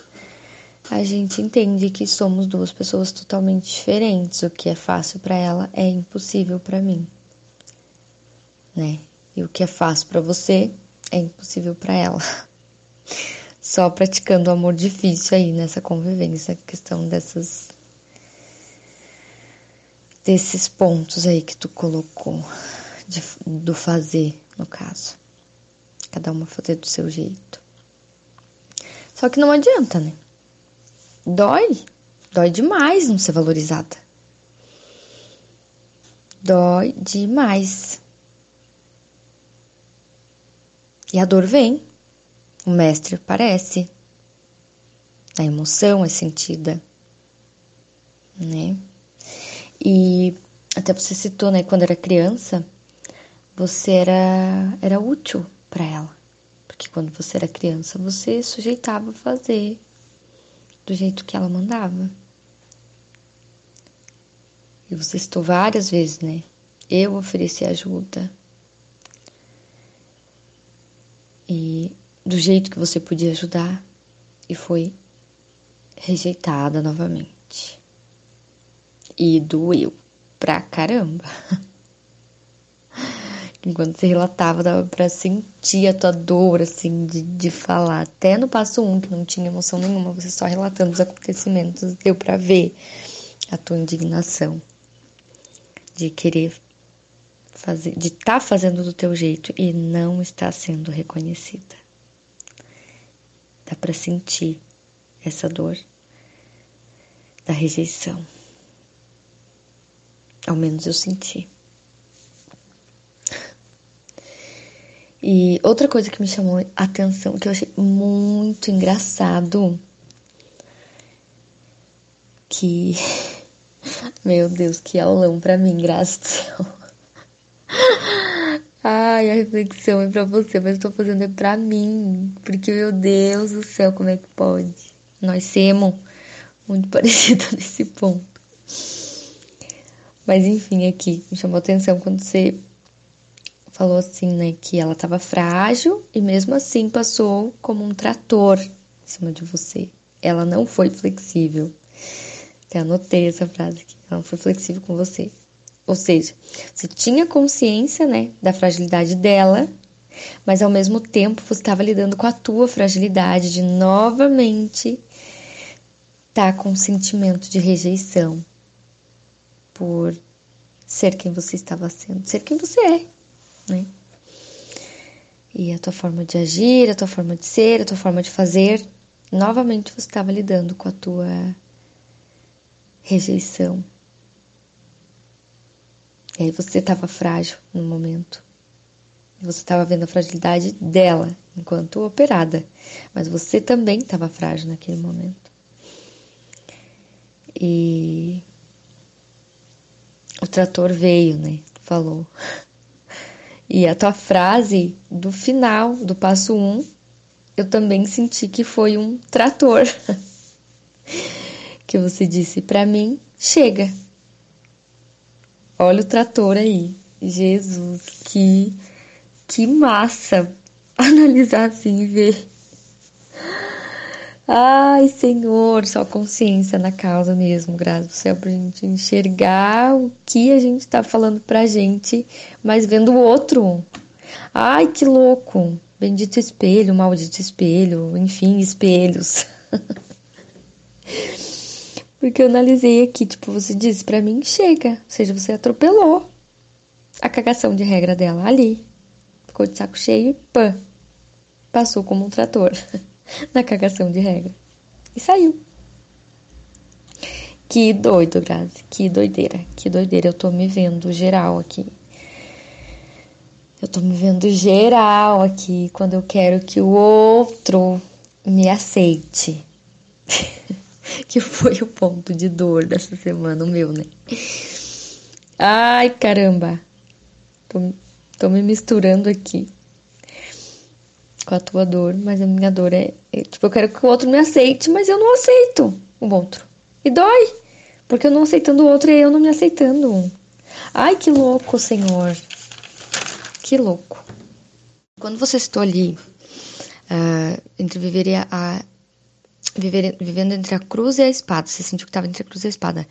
D: a gente entende que somos duas pessoas totalmente diferentes. O que é fácil para ela é impossível para mim, né? E o que é fácil para você é impossível para ela. [laughs] Só praticando o amor difícil aí nessa convivência, questão dessas desses pontos aí que tu colocou de, do fazer, no caso. Cada uma fazer do seu jeito. Só que não adianta, né? Dói. Dói demais não ser valorizada. Dói demais. E a dor vem, o mestre aparece, a emoção é sentida, né? E até você citou, né, quando era criança, você era, era útil para ela. Porque quando você era criança, você sujeitava a fazer do jeito que ela mandava. E você citou várias vezes, né? Eu ofereci ajuda. E do jeito que você podia ajudar, e foi rejeitada novamente. E doeu pra caramba. [laughs] Enquanto você relatava, dava pra sentir a tua dor, assim, de, de falar. Até no passo um, que não tinha emoção nenhuma, você só relatando os acontecimentos, deu pra ver a tua indignação de querer fazer, de estar tá fazendo do teu jeito e não estar sendo reconhecida. Dá pra sentir essa dor da rejeição. Ao menos eu senti. E outra coisa que me chamou a atenção, que eu achei muito engraçado, que. [laughs] Meu Deus, que aulão pra mim, graças ao céu. [laughs] Ai, a reflexão é pra você, mas eu tô fazendo é pra mim. Porque, meu Deus do céu, como é que pode? Nós somos muito [laughs] parecidos nesse ponto. Mas enfim, aqui me chamou atenção quando você falou assim, né, que ela estava frágil e mesmo assim passou como um trator em cima de você. Ela não foi flexível. Até anotei essa frase aqui. Ela não foi flexível com você. Ou seja, você tinha consciência, né, da fragilidade dela, mas ao mesmo tempo você estava lidando com a tua fragilidade de novamente estar tá com um sentimento de rejeição por ser quem você estava sendo, ser quem você é, né? E a tua forma de agir, a tua forma de ser, a tua forma de fazer, novamente você estava lidando com a tua rejeição. E aí você estava frágil no momento. Você estava vendo a fragilidade dela enquanto operada, mas você também estava frágil naquele momento. E o trator veio, né? Falou. E a tua frase do final do passo 1, um, eu também senti que foi um trator. que você disse para mim, chega. Olha o trator aí. Jesus, que que massa analisar assim e ver Ai, Senhor, só consciência na causa mesmo, graças ao céu, pra gente enxergar o que a gente tá falando pra gente, mas vendo o outro. Ai, que louco! Bendito espelho, maldito espelho, enfim, espelhos. [laughs] Porque eu analisei aqui, tipo, você disse pra mim, chega. Ou seja, você atropelou a cagação de regra dela ali. Ficou de saco cheio e pã. Passou como um trator. [laughs] [laughs] na cagação de regra. E saiu. Que doido, Grazi. Que doideira. Que doideira. Eu tô me vendo geral aqui. Eu tô me vendo geral aqui quando eu quero que o outro me aceite. [laughs] que foi o ponto de dor dessa semana, o meu, né? Ai, caramba. Tô, tô me misturando aqui com a tua dor, mas a minha dor é, é, Tipo, eu quero que o outro me aceite, mas eu não aceito o outro. E dói, porque eu não aceitando o outro e eu não me aceitando. Ai, que louco, Senhor. Que louco. Quando você citou ali uh, entre viver e a, viver, vivendo entre a cruz e a espada, você sentiu que estava entre a cruz e a espada.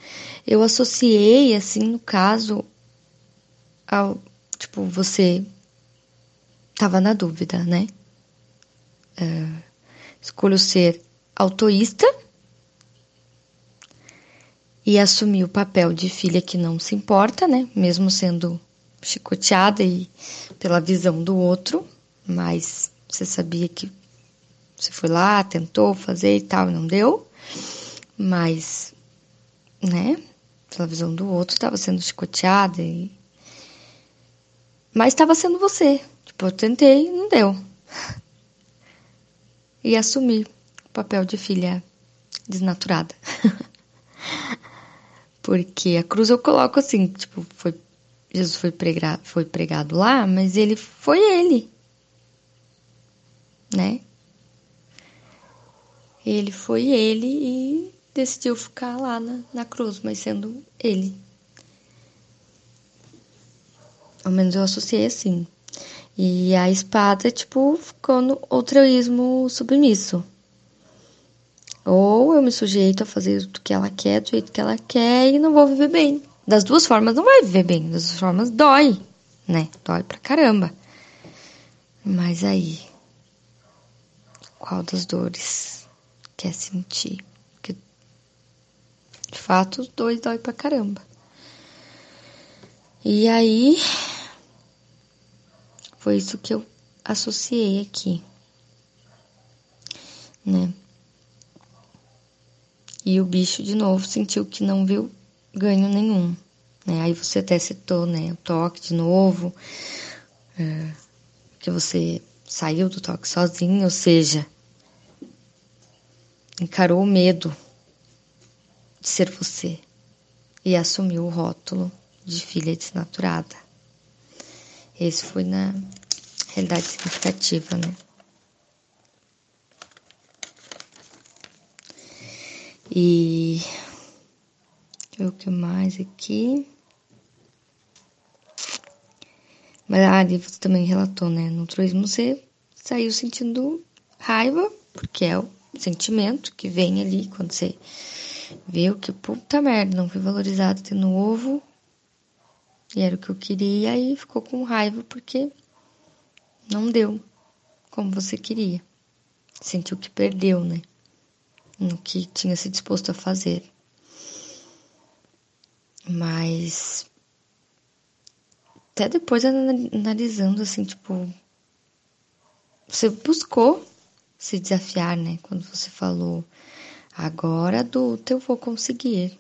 D: Eu associei, assim, no caso, ao tipo, você estava na dúvida, né? Uh, escolho ser autoísta e assumir o papel de filha que não se importa, né? Mesmo sendo chicoteada e pela visão do outro, mas você sabia que você foi lá, tentou fazer e tal, e não deu, mas, né? Pela visão do outro, estava sendo chicoteada e. Mas estava sendo você. Tipo, eu tentei não deu. E assumir o papel de filha desnaturada. [laughs] Porque a cruz eu coloco assim, tipo, foi Jesus foi pregado, foi pregado lá, mas ele foi ele. Né? Ele foi ele e decidiu ficar lá na, na cruz, mas sendo ele. Ao menos eu associei assim. E a espada, tipo, ficou no altruísmo submisso. Ou eu me sujeito a fazer o que ela quer, do jeito que ela quer, e não vou viver bem. Das duas formas não vai viver bem, das duas formas dói, né? Dói pra caramba. Mas aí, qual das dores quer sentir? Porque, de fato, os dois dói pra caramba. E aí, foi isso que eu associei aqui, né? E o bicho, de novo, sentiu que não viu ganho nenhum. Né? Aí você até citou, né, o toque de novo, é, que você saiu do toque sozinho, ou seja, encarou o medo de ser você e assumiu o rótulo de filha desnaturada. Esse foi na realidade significativa, né? E o que mais aqui? Mas a ali você também relatou, né? No altruísmo você saiu sentindo raiva, porque é o sentimento que vem ali quando você viu que puta merda, não fui valorizado de novo. E era o que eu queria e ficou com raiva porque não deu como você queria. Sentiu que perdeu, né? No que tinha se disposto a fazer. Mas até depois analisando assim, tipo, você buscou se desafiar, né? Quando você falou, agora adulto eu vou conseguir.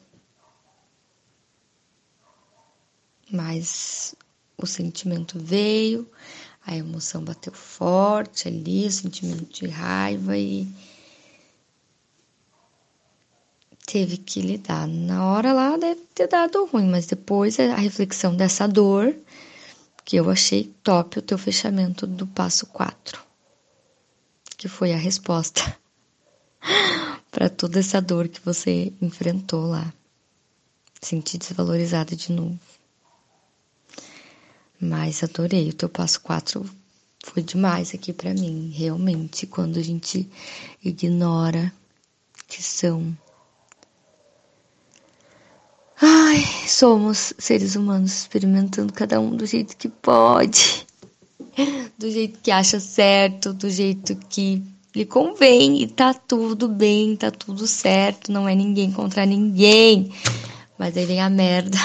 D: Mas o sentimento veio, a emoção bateu forte ali, o sentimento de raiva e teve que lidar. Na hora lá deve ter dado ruim, mas depois a reflexão dessa dor, que eu achei top o teu fechamento do passo 4, que foi a resposta [laughs] para toda essa dor que você enfrentou lá. Senti desvalorizada de novo. Mas adorei o teu passo 4 foi demais aqui para mim, realmente, quando a gente ignora que são. Ai, somos seres humanos experimentando cada um do jeito que pode, do jeito que acha certo, do jeito que lhe convém e tá tudo bem, tá tudo certo, não é ninguém contra ninguém. Mas aí vem a merda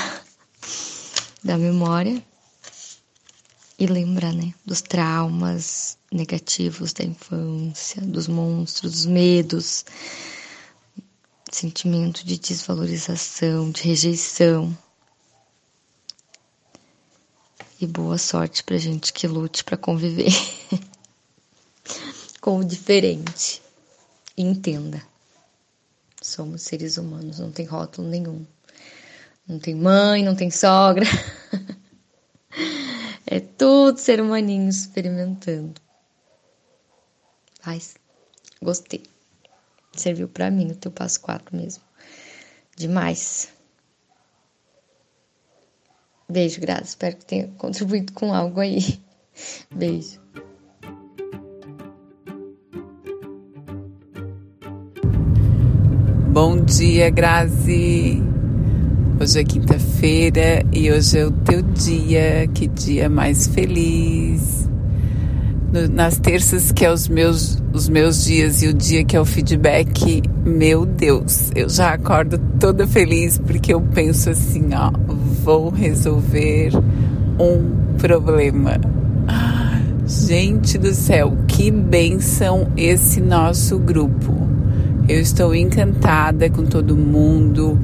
D: [laughs] da memória e lembra, né, dos traumas negativos da infância, dos monstros, dos medos, sentimento de desvalorização, de rejeição. E boa sorte pra gente que lute para conviver [laughs] com o diferente. Entenda. Somos seres humanos, não tem rótulo nenhum. Não tem mãe, não tem sogra. [laughs] é tudo ser humaninho experimentando. Mas gostei. Serviu para mim o teu passo 4 mesmo. Demais. Beijo, Graça. Espero que tenha contribuído com algo aí. [laughs] Beijo.
E: Bom dia, Grazi. Hoje é quinta-feira e hoje é o teu dia. Que dia mais feliz no, nas terças, que é os meus, os meus dias, e o dia que é o feedback, meu Deus, eu já acordo toda feliz porque eu penso assim, ó, vou resolver um problema. gente do céu, que benção esse nosso grupo. Eu estou encantada com todo mundo.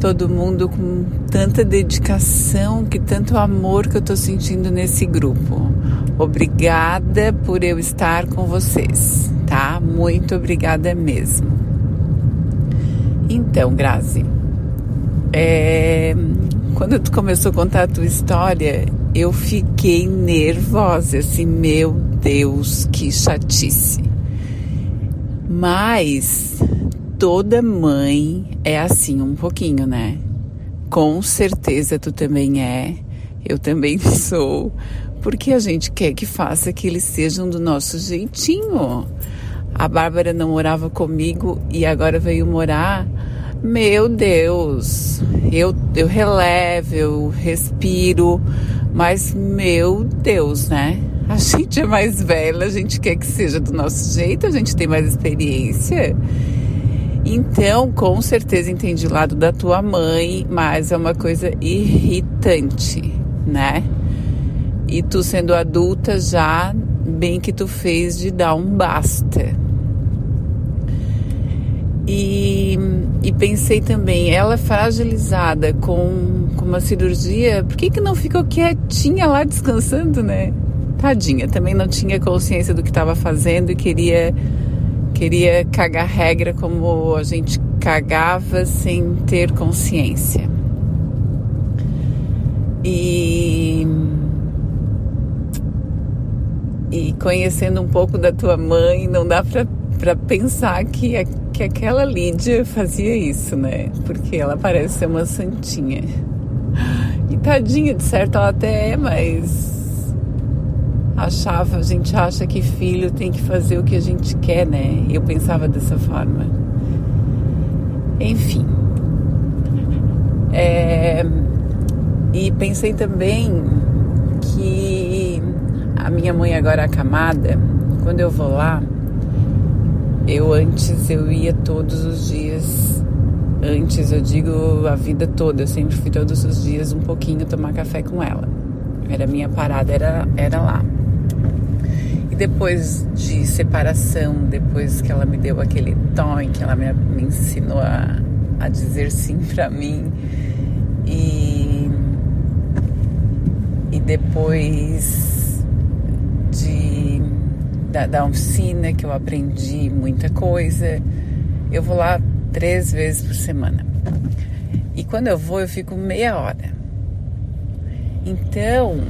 E: Todo mundo com tanta dedicação, que tanto amor que eu estou sentindo nesse grupo Obrigada por eu estar com vocês, tá? Muito obrigada mesmo. Então, Grazi, é, quando tu começou a contar a tua história, eu fiquei nervosa, assim, meu Deus, que chatice. Mas toda mãe é assim um pouquinho, né? Com certeza tu também é, eu também [laughs] sou, porque a gente quer que faça que eles sejam do nosso jeitinho. A Bárbara não morava comigo e agora veio morar. Meu Deus, eu, eu relevo, eu respiro, mas meu Deus, né? A [laughs] gente é mais velha, a gente quer que seja do nosso jeito, a gente tem mais experiência. Então, com certeza entendi o lado da tua mãe, mas é uma coisa irritante, né? E tu sendo adulta já, bem que tu fez de dar um basta. E, e pensei também, ela fragilizada com, com uma cirurgia, por que, que não ficou quietinha lá descansando, né? Tadinha, também não tinha consciência do que estava fazendo e queria, queria cagar regra como a gente cagava sem ter consciência. E, e conhecendo um pouco da tua mãe, não dá para pensar que que aquela Lídia fazia isso, né? Porque ela parece ser uma santinha. E tadinha, de certo ela até é, mas achava, a gente acha que filho tem que fazer o que a gente quer, né? Eu pensava dessa forma. Enfim. É, e pensei também que a minha mãe agora acamada, quando eu vou lá, eu antes eu ia todos os dias. Antes eu digo a vida toda, eu sempre fui todos os dias um pouquinho tomar café com ela. Era minha parada, era, era lá. Depois de separação, depois que ela me deu aquele tom, que ela me, me ensinou a, a dizer sim [laughs] para mim, e, e depois da, da oficina que eu aprendi muita coisa. Eu vou lá três vezes por semana. E quando eu vou, eu fico meia hora. Então,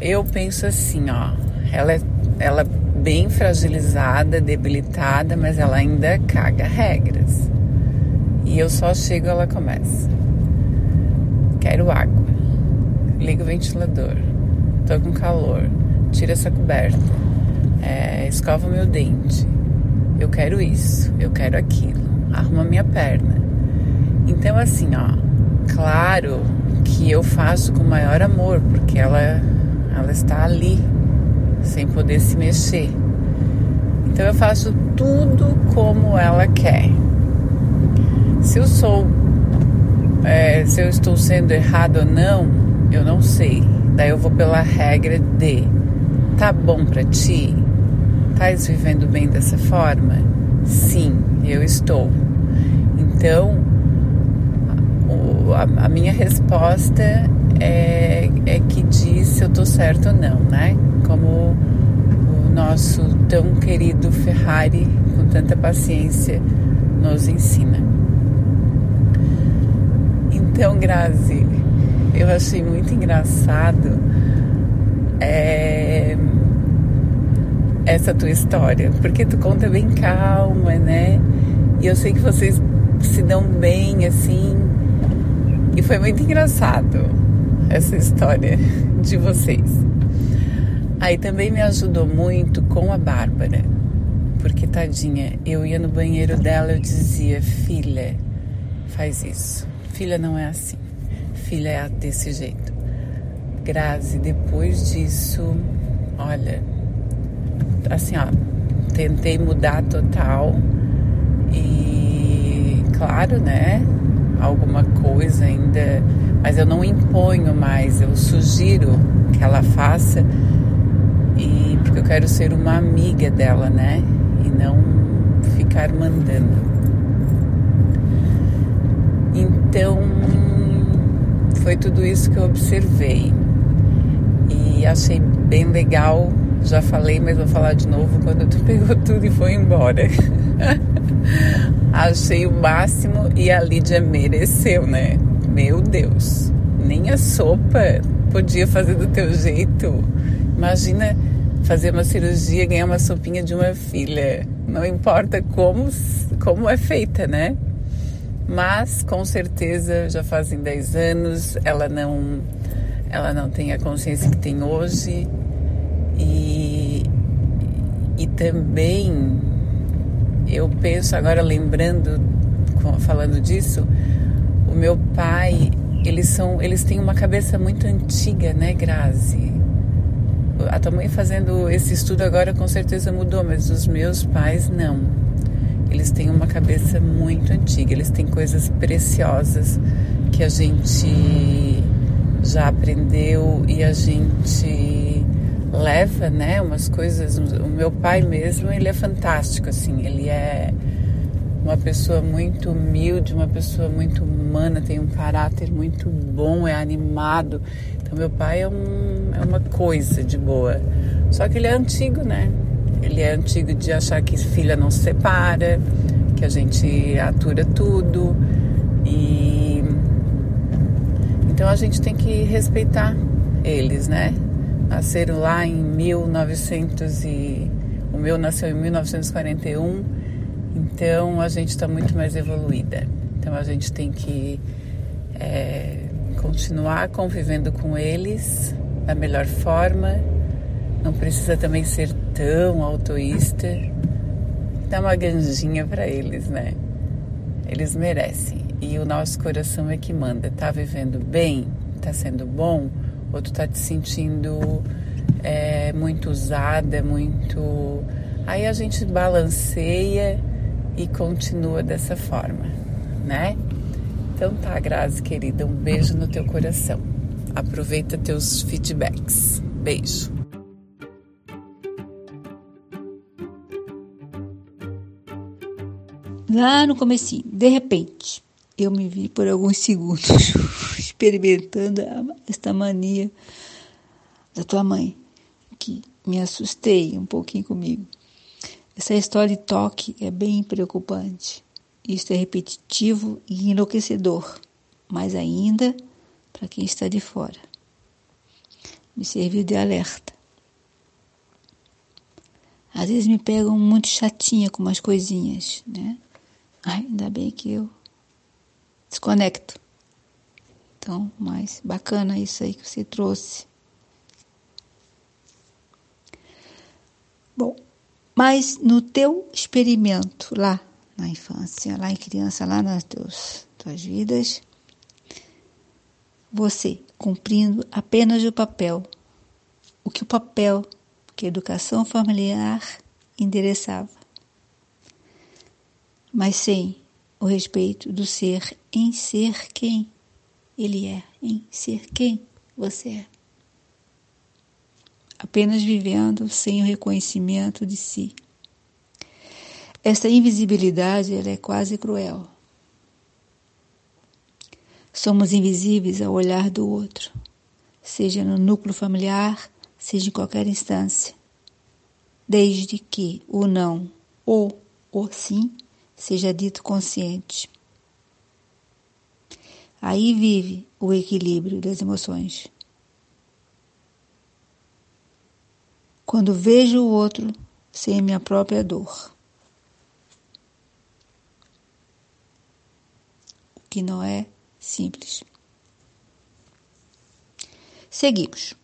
E: eu penso assim, ó, ela é, ela é bem fragilizada, debilitada, mas ela ainda caga regras. E eu só chego, ela começa. Quero água. Liga o ventilador. Tô com calor. Tira essa coberta é, escova meu dente, eu quero isso, eu quero aquilo, arruma minha perna. Então, assim, ó, claro que eu faço com maior amor, porque ela, ela está ali, sem poder se mexer. Então, eu faço tudo como ela quer. Se eu sou, é, se eu estou sendo errado ou não, eu não sei. Daí eu vou pela regra de tá bom para ti? Estás vivendo bem dessa forma? Sim, eu estou. Então, a, minha resposta é, é, que diz se eu estou certo ou não, né? Como o nosso tão querido Ferrari, com tanta paciência, nos ensina. Então, Grazi, eu achei muito engraçado. É, essa tua história, porque tu conta bem calma, né? E eu sei que vocês se dão bem assim. E foi muito engraçado essa história de vocês. Aí também me ajudou muito com a Bárbara, porque tadinha, eu ia no banheiro dela eu dizia: "Filha, faz isso. Filha não é assim. Filha é desse jeito." Grazi, depois disso, olha, assim, ó, tentei mudar total e, claro, né, alguma coisa ainda, mas eu não imponho mais, eu sugiro que ela faça e porque eu quero ser uma amiga dela, né, e não ficar mandando. Então, foi tudo isso que eu observei. E achei bem legal. Já falei, mas vou falar de novo quando tu [laughs] pegou tudo e foi embora. [laughs] achei o máximo e a Lídia mereceu, né? Meu Deus, nem a sopa podia fazer do teu jeito. Imagina fazer uma cirurgia e ganhar uma sopinha de uma filha. Não importa como, como é feita, né? Mas com certeza já fazem 10 anos, ela não, ela não tem a consciência que tem hoje. E, e também eu penso agora lembrando, falando disso, meu pai, eles são, eles têm uma cabeça muito antiga, né, Grazi? A tua mãe fazendo esse estudo agora com certeza mudou, mas os meus pais não. Eles têm uma cabeça muito antiga, eles têm coisas preciosas que a gente já aprendeu e a gente leva, né, umas coisas. O meu pai mesmo, ele é fantástico, assim, ele é uma pessoa muito humilde, uma pessoa muito humana, tem um caráter muito bom, é animado. Então meu pai é, um, é uma coisa de boa. Só que ele é antigo, né? Ele é antigo de achar que filha não se separa, que a gente atura tudo. E então a gente tem que respeitar eles, né? Nasceram lá em 1900 e o meu nasceu em 1941. Então a gente está muito mais evoluída. Então a gente tem que é, continuar convivendo com eles da melhor forma. Não precisa também ser tão autoísta. Dá uma ganjinha para eles, né? Eles merecem. E o nosso coração é que manda. Tá vivendo bem? Tá sendo bom? Ou tu tá te sentindo é, muito usada, muito. Aí a gente balanceia e continua dessa forma, né? Então tá, Grazi querida, um beijo no teu coração. Aproveita teus feedbacks. Beijo.
F: Lá no comecinho, de repente, eu me vi por alguns segundos [laughs] experimentando esta mania da tua mãe, que me assustei um pouquinho comigo. Essa história de toque é bem preocupante. Isso é repetitivo e enlouquecedor, mais ainda para quem está de fora. Me serviu de alerta. Às vezes me pegam muito chatinha com umas coisinhas, né? Ai, ainda bem que eu desconecto. Então, mas bacana isso aí que você trouxe. Bom, mas no teu experimento lá na infância, lá em criança, lá nas teus, tuas vidas, você cumprindo apenas o papel, o que o papel que a educação familiar endereçava, mas sem o respeito do ser em ser quem ele é, em ser quem você é apenas vivendo sem o reconhecimento de si. Esta invisibilidade ela é quase cruel. Somos invisíveis ao olhar do outro, seja no núcleo familiar, seja em qualquer instância, desde que o não ou o sim seja dito consciente. Aí vive o equilíbrio das emoções. Quando vejo o outro sem minha própria dor. O que não é simples. Seguimos.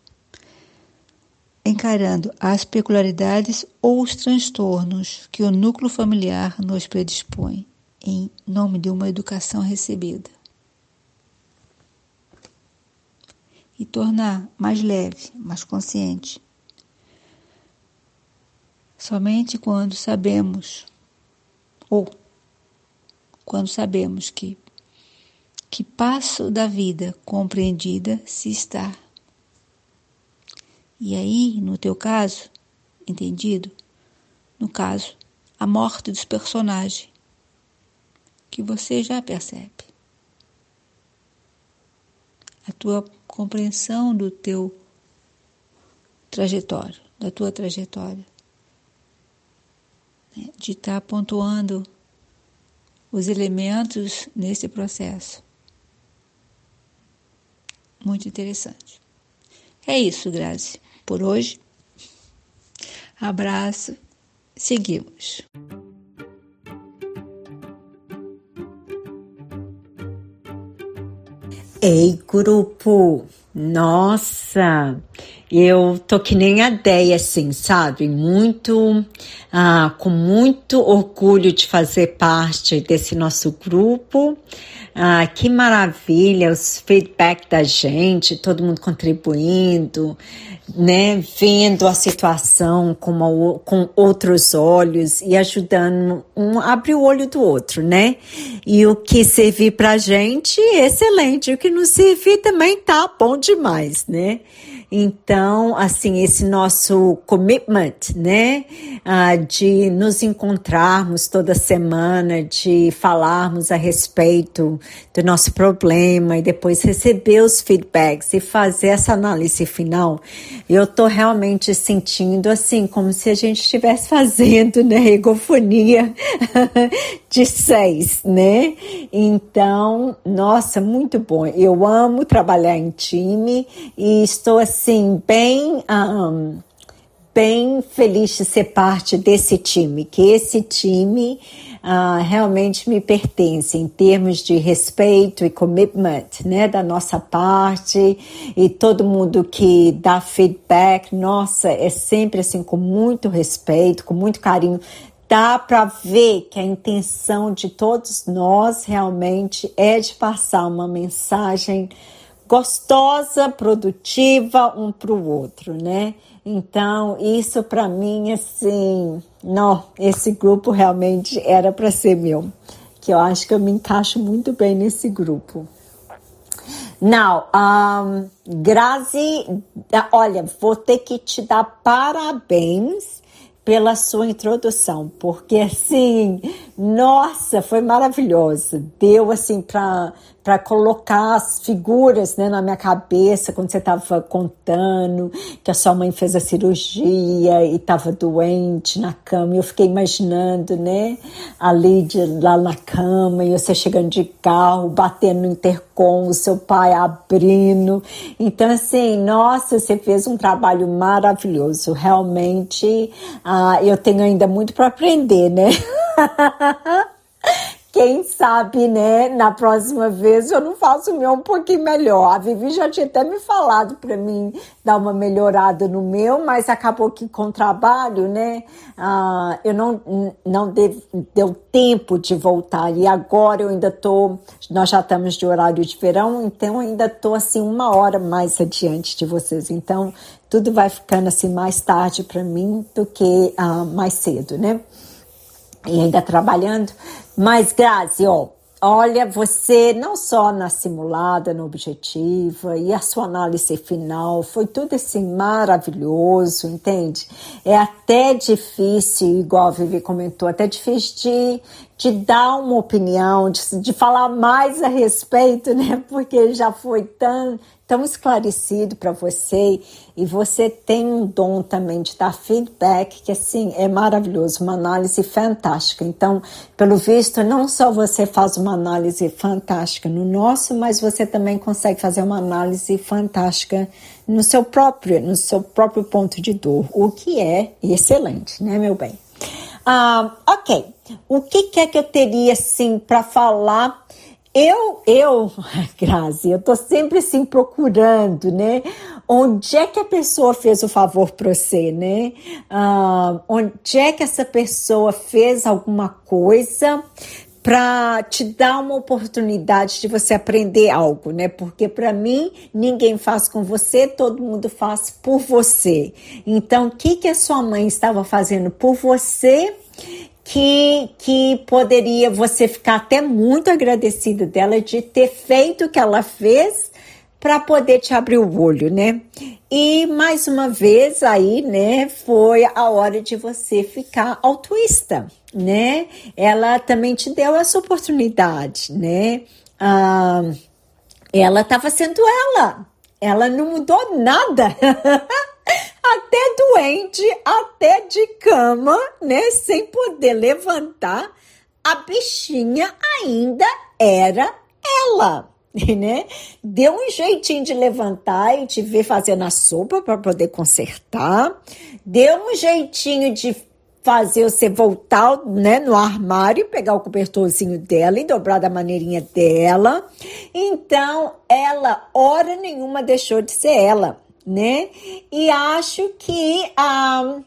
F: Encarando as peculiaridades ou os transtornos que o núcleo familiar nos predispõe em nome de uma educação recebida. E tornar mais leve, mais consciente somente quando sabemos, ou quando sabemos que que passo da vida compreendida se está. E aí, no teu caso, entendido? No caso, a morte dos personagens, que você já percebe. A tua compreensão do teu trajetória, da tua trajetória. De estar pontuando os elementos nesse processo. Muito interessante. É isso, Grazi. Por hoje. Abraço. Seguimos.
G: Ei, grupo! Nossa, eu tô que nem a Deia, assim, sabe? Muito, ah, com muito orgulho de fazer parte desse nosso grupo. Ah, que maravilha, os feedback da gente, todo mundo contribuindo, né? Vendo a situação com, uma, com outros olhos e ajudando um a abrir o olho do outro, né? E o que servir pra gente, excelente. O que não servir também tá bom demais, né? Então, assim, esse nosso commitment, né, uh, de nos encontrarmos toda semana, de falarmos a respeito do nosso problema e depois receber os feedbacks e fazer essa análise final, eu tô realmente sentindo assim, como se a gente estivesse fazendo, né, [laughs] egofonia de seis, né? Então, nossa, muito bom. Eu amo trabalhar em time e estou assim, bem. Um, bem feliz de ser parte desse time, que esse time uh, realmente me pertence em termos de respeito e commitment, né, da nossa parte e todo mundo que dá feedback, nossa, é sempre assim com muito respeito, com muito carinho, dá para ver que a intenção de todos nós realmente é de passar uma mensagem gostosa, produtiva um para o outro, né? Então, isso para mim, assim, não, esse grupo realmente era para ser meu, que eu acho que eu me encaixo muito bem nesse grupo. Now, um, Grazi, olha, vou ter que te dar parabéns pela sua introdução, porque assim, nossa, foi maravilhoso. Deu assim para para colocar as figuras né, na minha cabeça quando você estava contando que a sua mãe fez a cirurgia e estava doente na cama. E eu fiquei imaginando, né, a Lídia lá na cama e você chegando de carro, batendo no intercom, o seu pai abrindo. Então, assim, nossa, você fez um trabalho maravilhoso. Realmente, ah, eu tenho ainda muito para aprender, né? [laughs] Quem sabe, né, na próxima vez eu não faço o meu um pouquinho melhor. A Vivi já tinha até me falado para mim dar uma melhorada no meu, mas acabou que com o trabalho, né, uh, eu não, não deu, deu tempo de voltar. E agora eu ainda tô, nós já estamos de horário de verão, então ainda tô assim uma hora mais adiante de vocês. Então tudo vai ficando assim mais tarde para mim do que uh, mais cedo, né? e ainda trabalhando. Mas, Grazi, ó, olha, você não só na simulada, no objetiva e a sua análise final, foi tudo assim maravilhoso, entende? É até difícil, igual a Vivi comentou, até difícil de, de dar uma opinião, de, de falar mais a respeito, né? Porque já foi tão, tão esclarecido para você e você tem um dom também de dar feedback que assim é maravilhoso, uma análise fantástica. Então, pelo visto, não só você faz uma análise fantástica no nosso, mas você também consegue fazer uma análise fantástica no seu próprio, no seu próprio ponto de dor, o que é excelente, né, meu bem? Ah, ok. O que, que é que eu teria assim para falar eu, eu, [laughs] Grazi, eu tô sempre assim procurando, né? Onde é que a pessoa fez o favor para você, né? Uh, onde é que essa pessoa fez alguma coisa para te dar uma oportunidade de você aprender algo, né? Porque para mim ninguém faz com você, todo mundo faz por você. Então, o que que a sua mãe estava fazendo por você que, que poderia você ficar até muito agradecido dela de ter feito o que ela fez para poder te abrir o olho, né? E mais uma vez aí, né, foi a hora de você ficar altruísta, né? Ela também te deu essa oportunidade, né? Ah, ela estava sendo ela, ela não mudou nada. [laughs] até doente, até de cama, né, sem poder levantar, a bichinha ainda era ela, [laughs] né? Deu um jeitinho de levantar e te ver fazendo a sopa para poder consertar. Deu um jeitinho de fazer você voltar né, no armário, pegar o cobertorzinho dela e dobrar da maneirinha dela. Então, ela, hora nenhuma, deixou de ser ela, né? E acho que ah,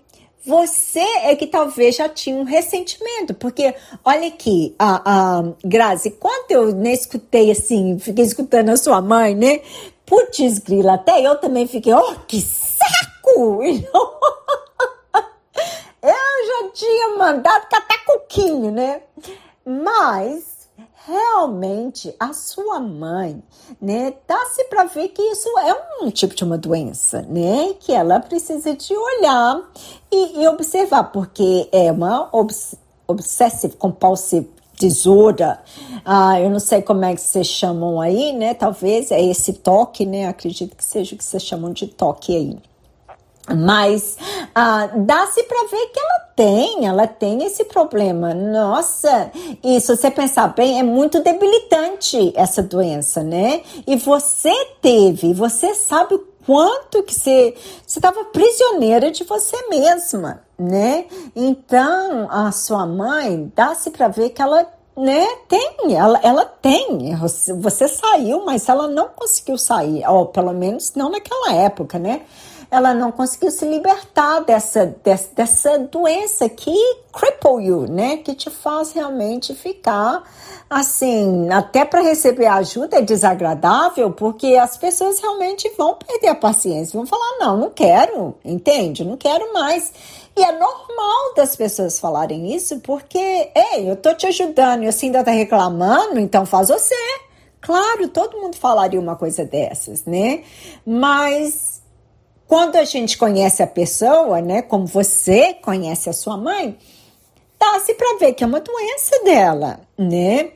G: você é que talvez já tinha um ressentimento, porque olha aqui, a, a Grazi, quando eu né, escutei assim, fiquei escutando a sua mãe, né? Putz, grila, até eu também fiquei, oh, que saco! [laughs] Tinha mandado catar coquinho, né? Mas realmente a sua mãe, né, dá-se para ver que isso é um tipo de uma doença, né, que ela precisa de olhar e, e observar, porque é uma obs obsessive compulsive disorder, ah, eu não sei como é que vocês chamam aí, né, talvez é esse toque, né, acredito que seja o que vocês chamam de toque aí. Mas ah, dá-se para ver que ela tem, ela tem esse problema. Nossa, e se você pensar bem, é muito debilitante essa doença, né? E você teve, você sabe o quanto que você estava prisioneira de você mesma, né? Então, a sua mãe, dá-se para ver que ela né, tem, ela, ela tem. Você saiu, mas ela não conseguiu sair, ou pelo menos não naquela época, né? Ela não conseguiu se libertar dessa, dessa, dessa doença que cripple you, né? Que te faz realmente ficar assim, até para receber ajuda é desagradável, porque as pessoas realmente vão perder a paciência, vão falar: não, não quero, entende? Não quero mais. E é normal das pessoas falarem isso, porque, ei, eu tô te ajudando e você ainda tá reclamando, então faz você. Claro, todo mundo falaria uma coisa dessas, né? Mas quando a gente conhece a pessoa, né, como você conhece a sua mãe, dá-se para ver que é uma doença dela, né?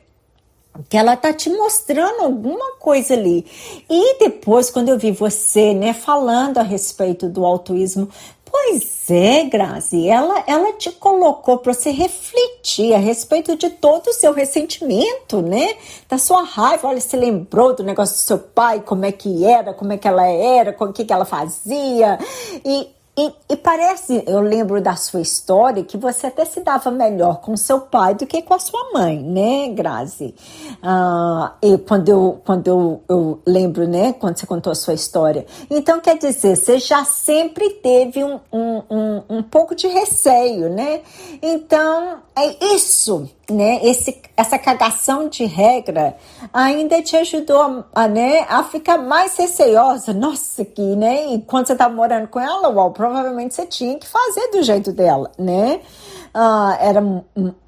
G: Que ela tá te mostrando alguma coisa ali. E depois, quando eu vi você, né, falando a respeito do autismo, Pois é, Grazi, ela, ela te colocou para você refletir a respeito de todo o seu ressentimento, né? Da sua raiva. Olha, você lembrou do negócio do seu pai, como é que era, como é que ela era, o que, que ela fazia. E e, e, parece, eu lembro da sua história, que você até se dava melhor com seu pai do que com a sua mãe, né, Grazi? Ah, e quando eu, quando eu, eu lembro, né, quando você contou a sua história. Então, quer dizer, você já sempre teve um, um, um, um pouco de receio, né? Então, é isso né, esse, essa cagação de regra ainda te ajudou a, né, a ficar mais receiosa. Nossa, que, né? E quando você estava morando com ela, uau, provavelmente você tinha que fazer do jeito dela, né? Ah, era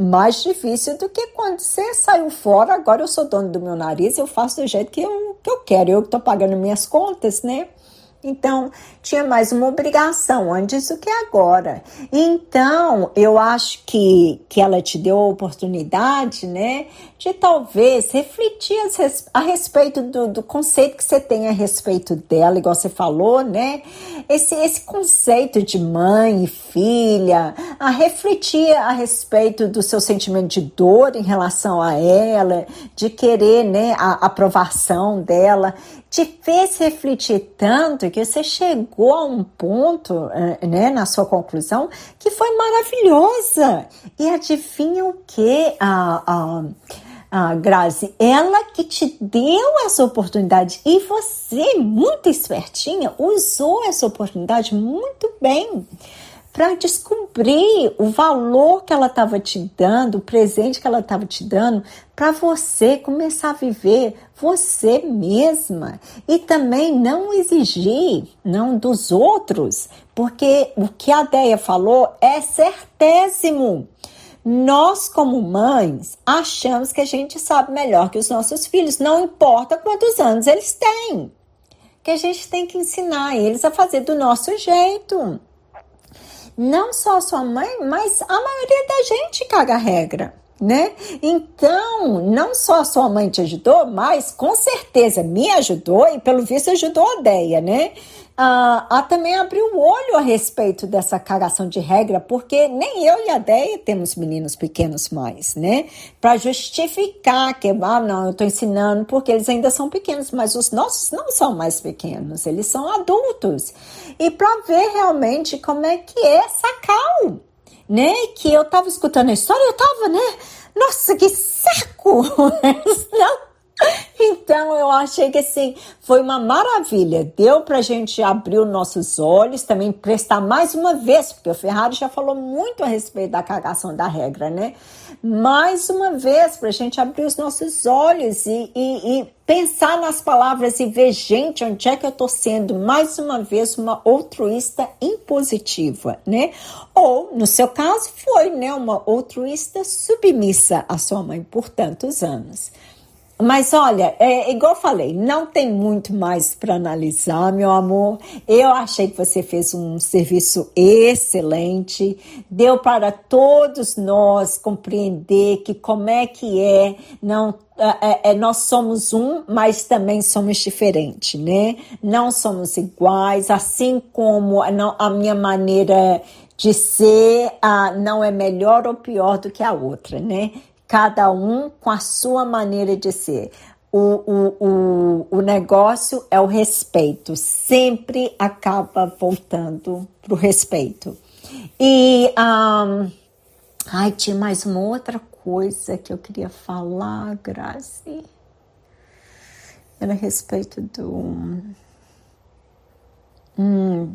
G: mais difícil do que quando você saiu fora. Agora eu sou dono do meu nariz, eu faço do jeito que eu, que eu quero, eu que estou pagando minhas contas, né? Então, tinha mais uma obrigação antes do que agora. Então, eu acho que, que ela te deu a oportunidade, né, de talvez refletir a respeito do, do conceito que você tem a respeito dela, igual você falou, né? Esse, esse conceito de mãe e filha, a refletir a respeito do seu sentimento de dor em relação a ela, de querer, né, a aprovação dela te fez refletir tanto que você chegou a um ponto, eh, né, na sua conclusão, que foi maravilhosa. E adivinha o que, a, a, a Grazi? Ela que te deu essa oportunidade e você, muito espertinha, usou essa oportunidade muito bem para descobrir o valor que ela estava te dando, o presente que ela estava te dando, para você começar a viver você mesma e também não exigir não dos outros, porque o que a Deia falou é certésimo. Nós, como mães, achamos que a gente sabe melhor que os nossos filhos, não importa quantos anos eles têm. Que a gente tem que ensinar eles a fazer do nosso jeito não só a sua mãe, mas a maioria da gente caga regra. né? Então, não só a sua mãe te ajudou, mas com certeza me ajudou e pelo visto ajudou a Deia, né? Ah, a também abriu o olho a respeito dessa cagação de regra, porque nem eu e a Deia temos meninos pequenos mais, né? Para justificar que, ah, não, eu estou ensinando porque eles ainda são pequenos, mas os nossos não são mais pequenos, eles são adultos. E para ver realmente como é que é sacar né? Que eu tava escutando a história, eu tava, né? Nossa, que saco! [laughs] Não então eu achei que assim foi uma maravilha. Deu para a gente abrir os nossos olhos, também prestar mais uma vez, porque o Ferrari já falou muito a respeito da cagação da regra, né? Mais uma vez para a gente abrir os nossos olhos e, e, e, pensar nas palavras e ver, gente, onde é que eu estou sendo mais uma vez uma altruísta impositiva, né? Ou, no seu caso, foi né, uma altruísta submissa à sua mãe por tantos anos. Mas olha, é, igual eu falei, não tem muito mais para analisar, meu amor. Eu achei que você fez um serviço excelente, deu para todos nós compreender que como é que é, não é, é, é nós somos um, mas também somos diferentes, né? Não somos iguais, assim como a, minha maneira de ser não é melhor ou pior do que a outra, né? Cada um com a sua maneira de ser. O, o, o, o negócio é o respeito, sempre acaba voltando para o respeito. E, um, ai, tinha mais uma outra coisa que eu queria falar, Grazi. Era a respeito do. Hum,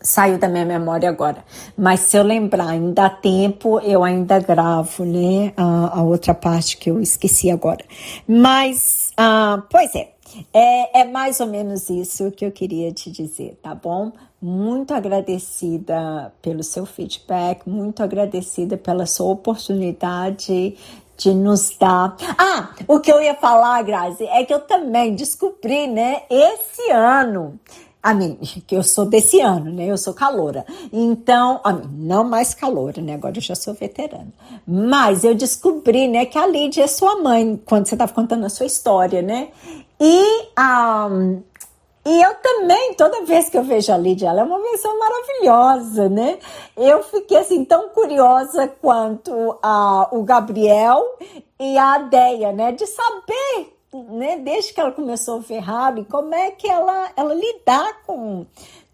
G: saiu da minha memória agora. Mas se eu lembrar, ainda dá tempo, eu ainda gravo, né? A, a outra parte que eu esqueci agora. Mas, ah, pois é, é, é mais ou menos isso que eu queria te dizer, tá bom? Muito agradecida pelo seu feedback, muito agradecida pela sua oportunidade de nos dar. Ah, o que eu ia falar, Grazi, é que eu também descobri, né, esse ano a mim, que eu sou desse ano, né? Eu sou caloura. Então, a mim, não mais caloura, né? Agora eu já sou veterana. Mas eu descobri, né, que a Lídia é sua mãe, quando você estava contando a sua história, né? E, um, e eu também, toda vez que eu vejo a Lídia, ela é uma pessoa maravilhosa, né? Eu fiquei assim tão curiosa quanto a, o Gabriel e a Adeia, né? De saber né, desde que ela começou o Ferrari, como é que ela, ela lidar com,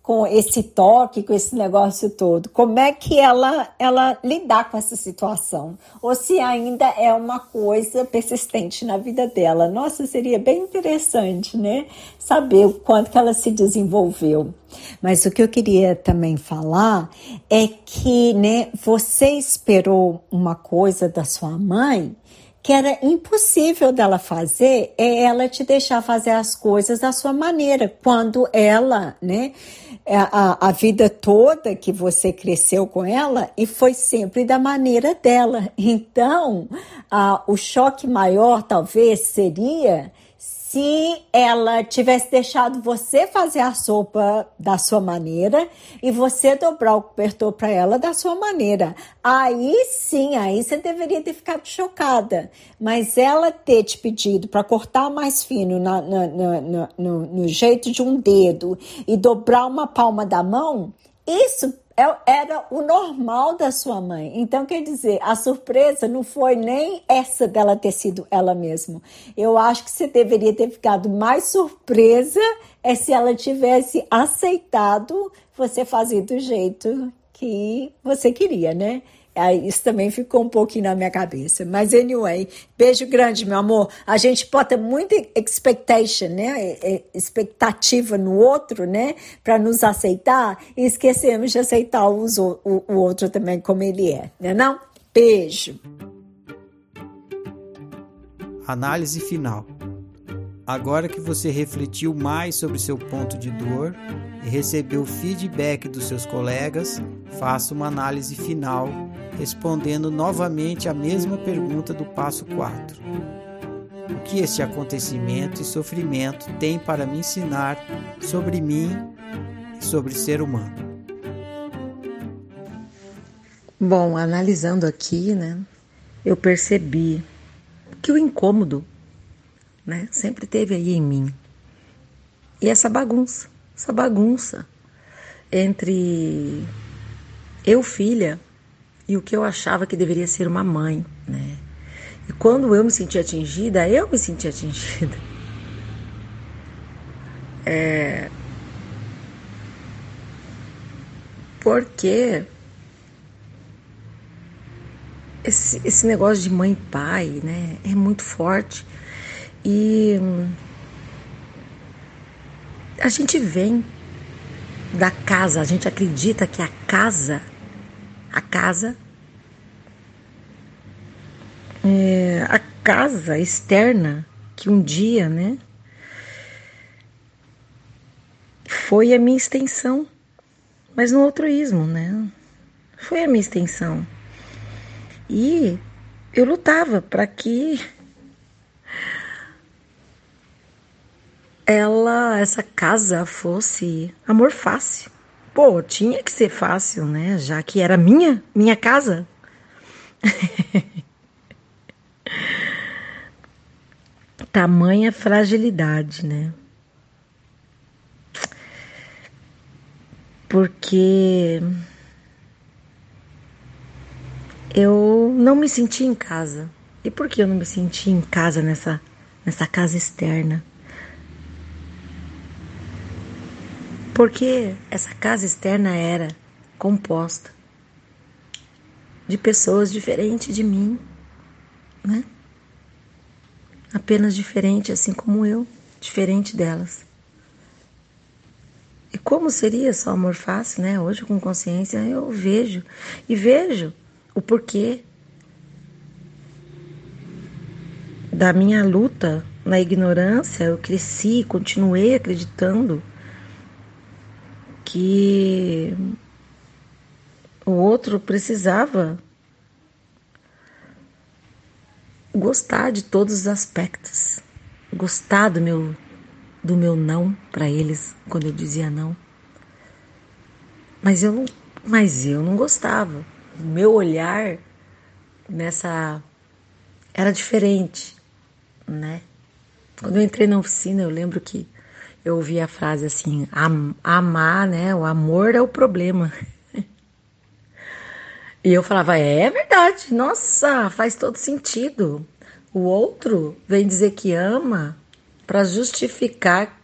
G: com esse toque, com esse negócio todo? Como é que ela, ela lidar com essa situação? Ou se ainda é uma coisa persistente na vida dela? Nossa, seria bem interessante, né? Saber o quanto que ela se desenvolveu. Mas o que eu queria também falar é que, né, você esperou uma coisa da sua mãe que era impossível dela fazer é ela te deixar fazer as coisas da sua maneira, quando ela, né, é, a, a vida toda que você cresceu com ela e foi sempre da maneira dela. Então, a, o choque maior talvez seria se ela tivesse deixado você fazer a sopa da sua maneira e você dobrar o cobertor para ela da sua maneira. Aí sim, aí você deveria ter ficado chocada. Mas ela ter te pedido para cortar mais fino na, na, na, no, no jeito de um dedo e dobrar uma palma da mão, isso era o normal da sua mãe. Então, quer dizer, a surpresa não foi nem essa dela ter sido ela mesma. Eu acho que você deveria ter ficado mais surpresa é se ela tivesse aceitado você fazer do jeito que você queria, né? Isso também ficou um pouquinho na minha cabeça. Mas, anyway, beijo grande, meu amor. A gente bota muita expectation, né? Expectativa no outro, né? Para nos aceitar e esquecemos de aceitar o, o outro também como ele é, né? Não? Beijo.
A: Análise final. Agora que você refletiu mais sobre seu ponto de dor e recebeu feedback dos seus colegas, faça uma análise final, respondendo novamente a mesma pergunta do passo 4. O que este acontecimento e sofrimento tem para me ensinar sobre mim e sobre ser humano?
B: Bom, analisando aqui, né? eu percebi que o incômodo, né, sempre teve aí em mim. E essa bagunça, essa bagunça entre eu, filha, e o que eu achava que deveria ser uma mãe, né? E quando eu me senti atingida, eu me senti atingida. [laughs] É... Porque esse, esse negócio de mãe e pai, né, é muito forte. E a gente vem da casa, a gente acredita que a casa, a casa, é, a casa externa que um dia, né, foi a minha extensão, mas no altruísmo, né, foi a minha extensão. E eu lutava para que ela, essa casa fosse amor fácil. Pô, tinha que ser fácil, né? Já que era minha, minha casa. [laughs] Tamanha fragilidade, né? Porque eu não me senti em casa. E por que eu não me senti em casa nessa, nessa casa externa? Porque essa casa externa era composta de pessoas diferentes de mim, né? Apenas diferente, assim como eu, diferente delas. E como seria só amor fácil, né? Hoje, com consciência, eu vejo e vejo o porquê da minha luta na ignorância. Eu cresci, continuei acreditando que o outro precisava gostar de todos os aspectos, gostar do meu do meu não para eles quando eu dizia não. Mas eu não, mas eu não gostava. O meu olhar nessa era diferente, né? Quando eu entrei na oficina, eu lembro que eu ouvi a frase assim: amar, né? O amor é o problema. [laughs] E eu falava: é verdade, nossa, faz todo sentido. O outro vem dizer que ama para justificar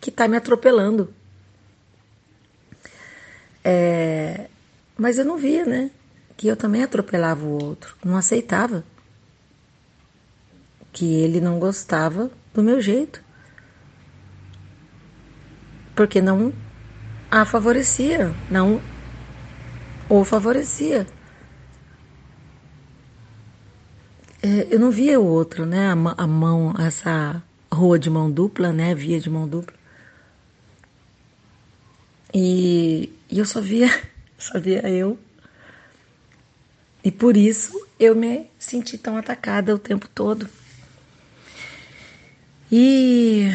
B: que tá me atropelando. É, mas eu não via, né? Que eu também atropelava o outro, não aceitava. Que ele não gostava do meu jeito porque não a favorecia, não o favorecia. É, eu não via o outro, né? A, mão, essa rua de mão dupla, né? Via de mão dupla. E, e eu só via, [laughs] só via eu. E por isso eu me senti tão atacada o tempo todo. E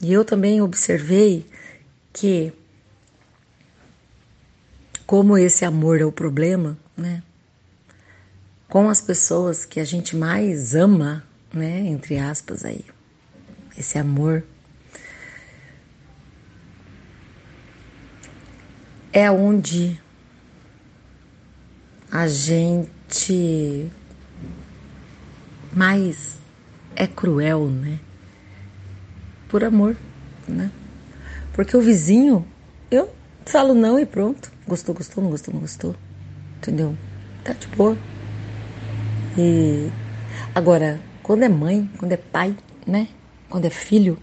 B: e eu também observei que, como esse amor é o problema, né? Com as pessoas que a gente mais ama, né? Entre aspas aí, esse amor. É onde a gente mais é cruel, né? Por amor, né? Porque o vizinho, eu falo não e pronto. Gostou, gostou, não gostou, não gostou. Entendeu? Tá de boa. E agora, quando é mãe, quando é pai, né? Quando é filho,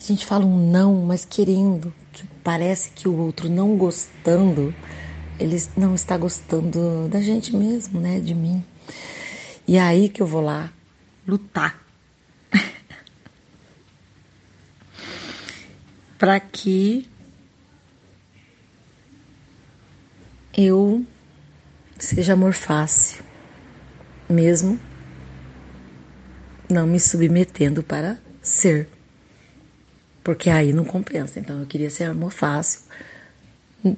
B: a gente fala um não, mas querendo, que parece que o outro não gostando, ele não está gostando da gente mesmo, né? De mim. E é aí que eu vou lá lutar para que eu seja amor fácil, mesmo não me submetendo para ser. Porque aí não compensa. Então eu queria ser amor fácil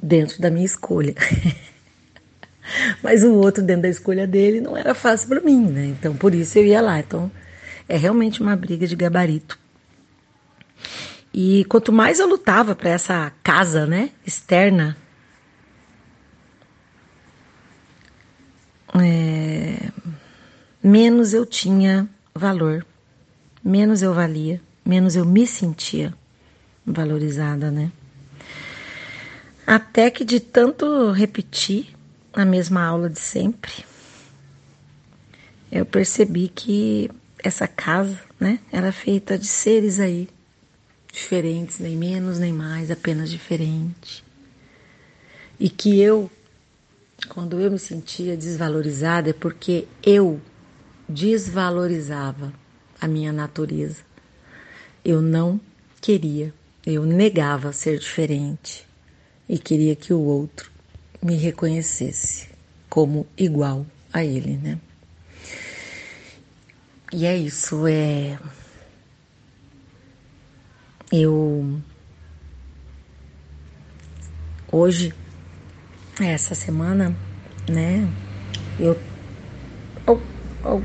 B: dentro da minha escolha. [laughs] Mas o outro, dentro da escolha dele, não era fácil para mim, né? Então, por isso eu ia lá. Então, é realmente uma briga de gabarito. E quanto mais eu lutava para essa casa, né, externa, é, menos eu tinha valor, menos eu valia, menos eu me sentia valorizada, né? Até que de tanto repetir a mesma aula de sempre, eu percebi que essa casa, né, era feita de seres aí diferentes, nem menos nem mais, apenas diferente. E que eu, quando eu me sentia desvalorizada, é porque eu desvalorizava a minha natureza. Eu não queria, eu negava ser diferente e queria que o outro me reconhecesse como igual a ele, né? E é isso, é. Eu. Hoje, essa semana, né? Eu.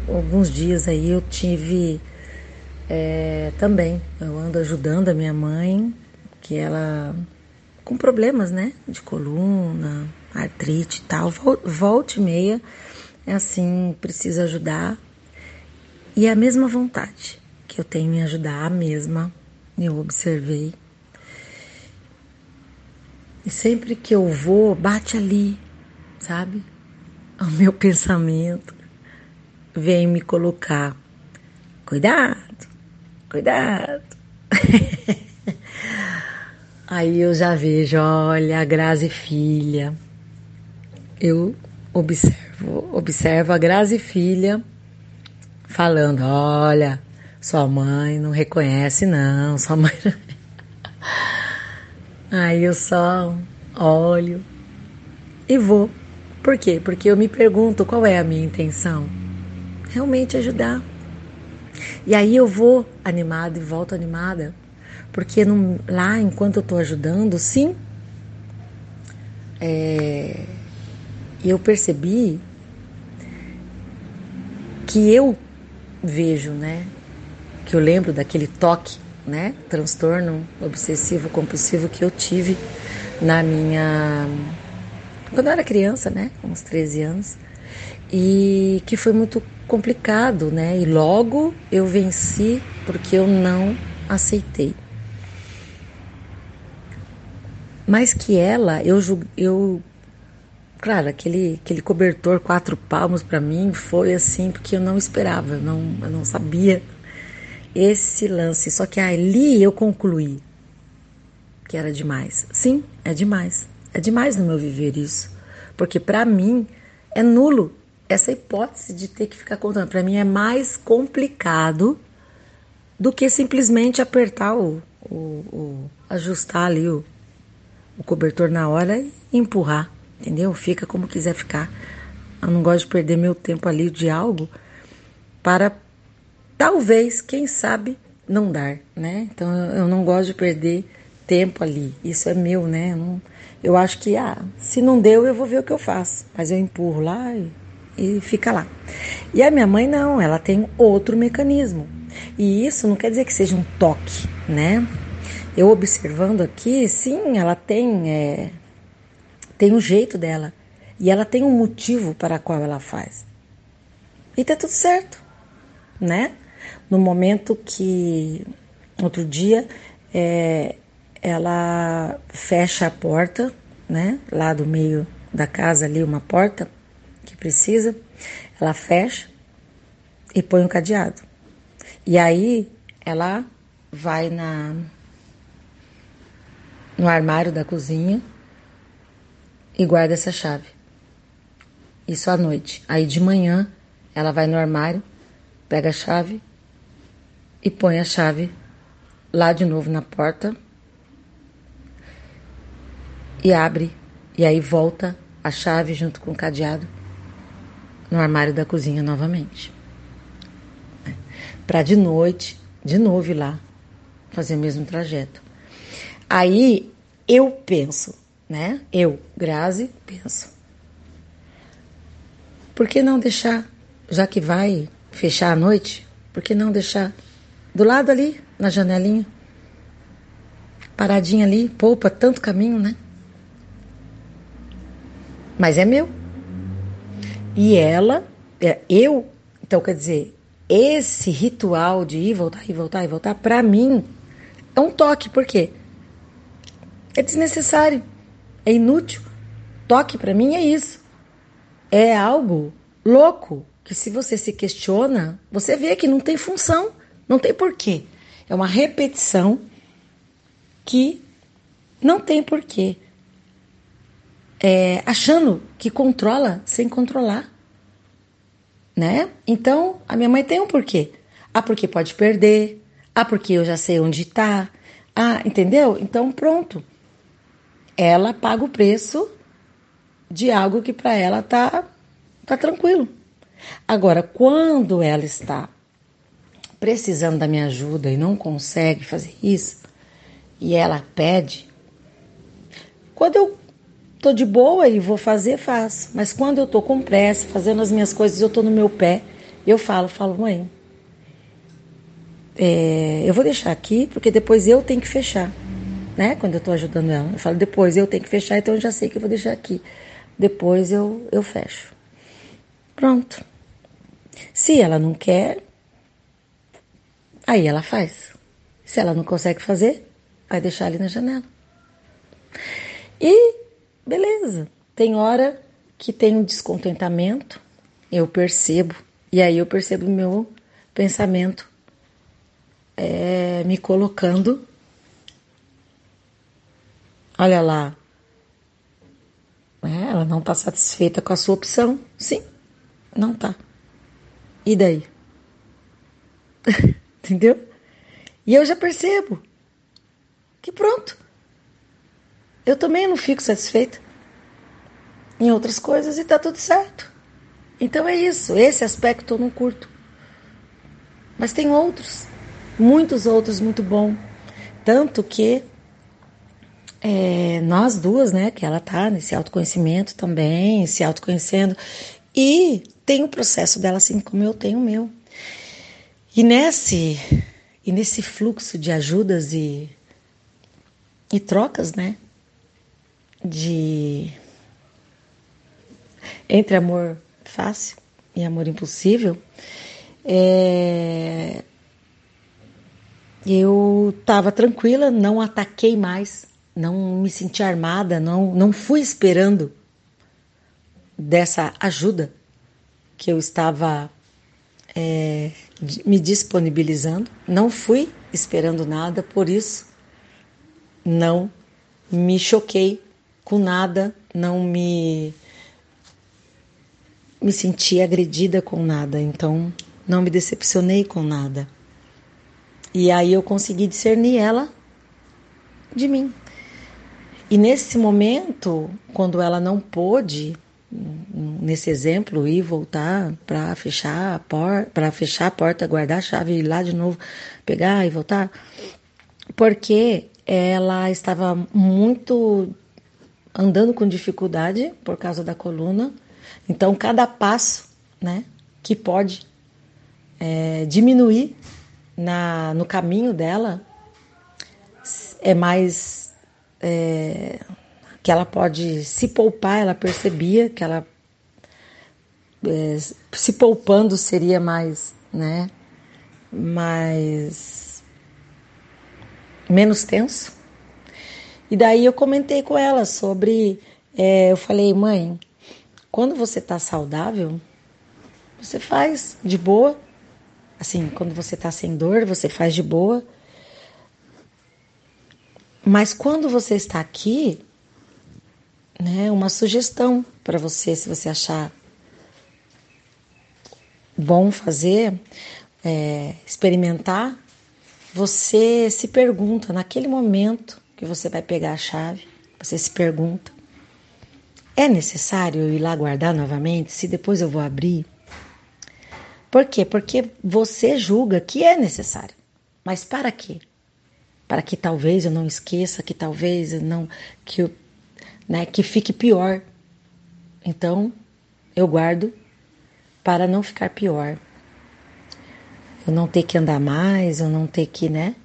B: Alguns dias aí eu tive é, também. Eu ando ajudando a minha mãe, que ela. com problemas, né? De coluna, artrite e tal. Volte e meia. É assim, precisa ajudar e é a mesma vontade que eu tenho em ajudar, a mesma, eu observei. E sempre que eu vou, bate ali, sabe? O meu [laughs] pensamento vem me colocar. Cuidado, cuidado. [laughs] Aí eu já vejo, olha, a Grazi filha. Eu observo, observo a Grazi filha falando: olha, sua mãe não reconhece, não, sua mãe. Aí eu só olho e vou. Por quê? Porque eu me pergunto qual é a minha intenção. Realmente ajudar. E aí eu vou animada e volto animada. Porque lá, enquanto eu estou ajudando, sim, é, eu percebi que eu vejo, né? Que eu lembro daquele toque, né? Transtorno obsessivo compulsivo que eu tive na minha quando eu era criança, né? Uns 13 anos. E que foi muito complicado, né? E logo eu venci porque eu não aceitei. Mas que ela, eu, eu Claro, aquele, aquele cobertor quatro palmos para mim foi assim, porque eu não esperava, eu não, eu não sabia esse lance. Só que ali eu concluí que era demais. Sim, é demais. É demais no meu viver isso. Porque para mim é nulo essa hipótese de ter que ficar contando. Para mim é mais complicado do que simplesmente apertar o, o, o ajustar ali o, o cobertor na hora e empurrar entendeu? Fica como quiser ficar. Eu não gosto de perder meu tempo ali de algo para talvez, quem sabe, não dar, né? Então eu não gosto de perder tempo ali. Isso é meu, né? Eu, não, eu acho que ah, se não deu, eu vou ver o que eu faço. Mas eu empurro lá e, e fica lá. E a minha mãe não, ela tem outro mecanismo. E isso não quer dizer que seja um toque, né? Eu observando aqui, sim, ela tem é, tem um jeito dela e ela tem um motivo para qual ela faz. E tá tudo certo, né? No momento que outro dia é, ela fecha a porta, né? Lá do meio da casa ali uma porta que precisa, ela fecha e põe um cadeado. E aí ela vai na no armário da cozinha e guarda essa chave. Isso à noite. Aí de manhã ela vai no armário, pega a chave e põe a chave lá de novo na porta e abre. E aí volta a chave junto com o cadeado no armário da cozinha novamente. Para de noite, de novo ir lá fazer o mesmo trajeto. Aí eu penso, né? Eu, Grazi, penso. por que não deixar, já que vai fechar a noite, por que não deixar do lado ali, na janelinha? Paradinha ali, poupa tanto caminho, né? Mas é meu. E ela, é, eu, então quer dizer, esse ritual de ir, voltar, ir, voltar, e voltar, para mim é um toque, por quê? É desnecessário, é inútil. Toque para mim é isso. É algo louco que se você se questiona, você vê que não tem função, não tem porquê. É uma repetição que não tem porquê. É, achando que controla sem controlar. Né? Então, a minha mãe tem um porquê. Ah, porque pode perder. Ah, porque eu já sei onde está. Ah, entendeu? Então, pronto. Ela paga o preço de algo que para ela tá, tá tranquilo. Agora, quando ela está precisando da minha ajuda e não consegue fazer isso, e ela pede, quando eu tô de boa e vou fazer, faço. Mas quando eu tô com pressa, fazendo as minhas coisas, eu tô no meu pé, eu falo, falo, mãe, é, eu vou deixar aqui porque depois eu tenho que fechar, né? Quando eu tô ajudando ela, eu falo, depois eu tenho que fechar, então eu já sei que eu vou deixar aqui. Depois eu, eu fecho. Pronto. Se ela não quer, aí ela faz. Se ela não consegue fazer, vai deixar ali na janela. E beleza. Tem hora que tem um descontentamento, eu percebo, e aí eu percebo meu pensamento é, me colocando. Olha lá, é, ela não está satisfeita com a sua opção. Sim, não está. E daí? [laughs] Entendeu? E eu já percebo que pronto. Eu também não fico satisfeita em outras coisas e tá tudo certo. Então é isso. Esse aspecto eu não curto. Mas tem outros, muitos outros muito bom. Tanto que é, nós duas, né, que ela tá nesse autoconhecimento também, se autoconhecendo, e tem o processo dela assim como eu tenho o meu. E nesse, e nesse fluxo de ajudas e, e trocas, né? De entre amor fácil e amor impossível, é, eu estava tranquila, não ataquei mais, não me senti armada, não, não fui esperando dessa ajuda que eu estava é, me disponibilizando, não fui esperando nada, por isso não me choquei com nada, não me me senti agredida com nada, então não me decepcionei com nada. E aí eu consegui discernir ela de mim. E nesse momento, quando ela não pôde nesse exemplo, ir voltar para fechar a porta, para fechar a porta, guardar a chave e ir lá de novo, pegar e voltar, porque ela estava muito andando com dificuldade por causa da coluna. Então, cada passo, né, que pode é, diminuir na, no caminho dela é mais é, que ela pode se poupar, ela percebia que ela é, se poupando seria mais, né, mais menos tenso. E daí eu comentei com ela sobre, é, eu falei, mãe, quando você está saudável, você faz de boa, assim, quando você está sem dor, você faz de boa. Mas quando você está aqui, né, uma sugestão para você, se você achar bom fazer, é, experimentar, você se pergunta, naquele momento que você vai pegar a chave, você se pergunta: é necessário eu ir lá guardar novamente? Se depois eu vou abrir? Por quê? Porque você julga que é necessário. Mas para quê? Para que talvez eu não esqueça, que talvez eu não. que eu né, que fique pior. Então, eu guardo para não ficar pior. Eu não ter que andar mais, eu não ter que, né?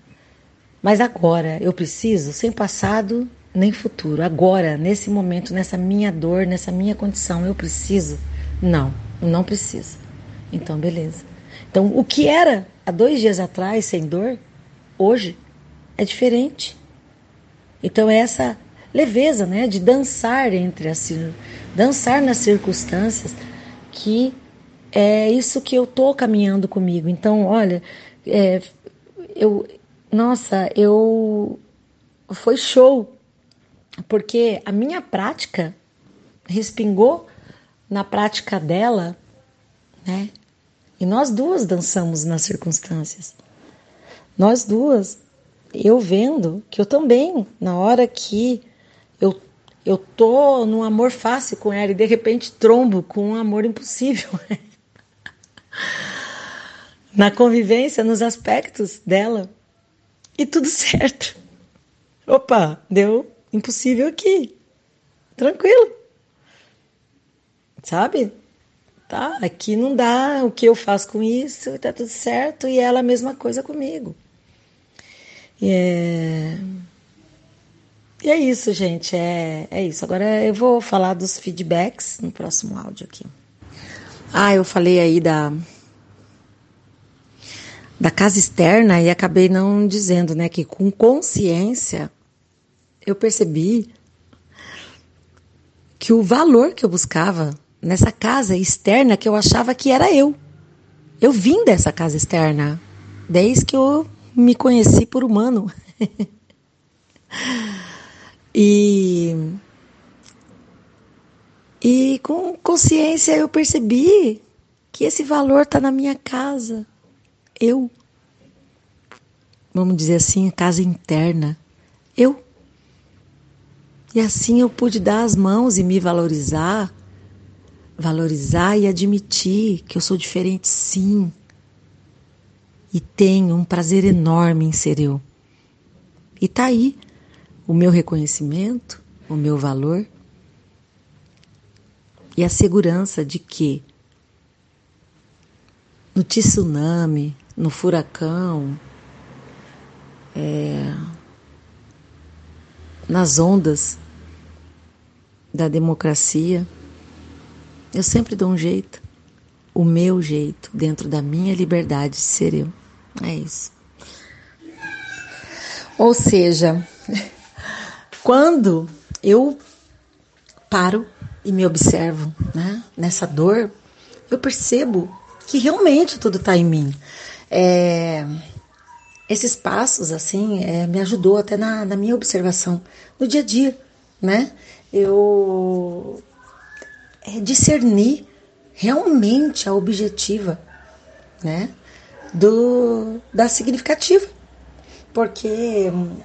B: Mas agora eu preciso, sem passado nem futuro. Agora, nesse momento, nessa minha dor, nessa minha condição, eu preciso? Não, não preciso. Então, beleza. Então, o que era há dois dias atrás sem dor, hoje é diferente. Então, essa leveza, né, de dançar entre as dançar nas circunstâncias que é isso que eu tô caminhando comigo. Então, olha, é, eu, nossa, eu foi show porque a minha prática respingou na prática dela, né? E nós duas dançamos nas circunstâncias. Nós duas, eu vendo que eu também, na hora que eu tô num amor fácil com ela e de repente trombo com um amor impossível. [laughs] na convivência, nos aspectos dela. E tudo certo. Opa, deu impossível aqui. Tranquilo. Sabe? Tá, aqui não dá, o que eu faço com isso, tá tudo certo, e ela a mesma coisa comigo. É, e é isso, gente, é, é isso. Agora eu vou falar dos feedbacks no próximo áudio aqui. Ah, eu falei aí da da casa externa e acabei não dizendo, né, que com consciência eu percebi que o valor que eu buscava nessa casa externa que eu achava que era eu. Eu vim dessa casa externa desde que eu me conheci por humano. [laughs] e e com consciência eu percebi que esse valor está na minha casa. Eu. Vamos dizer assim, casa interna. Eu. E assim eu pude dar as mãos e me valorizar, valorizar e admitir que eu sou diferente, sim. E tenho um prazer enorme em ser eu. E tá aí o meu reconhecimento, o meu valor e a segurança de que no tsunami, no furacão, é, nas ondas da democracia, eu sempre dou um jeito, o meu jeito, dentro da minha liberdade de ser eu. É isso. Ou seja, quando eu paro e me observo né, nessa dor, eu percebo que realmente tudo está em mim. É, esses passos, assim, é, me ajudou até na, na, minha observação no dia a dia, né? Eu é, discernir realmente a objetiva, né? Do, da significativa. Porque hum,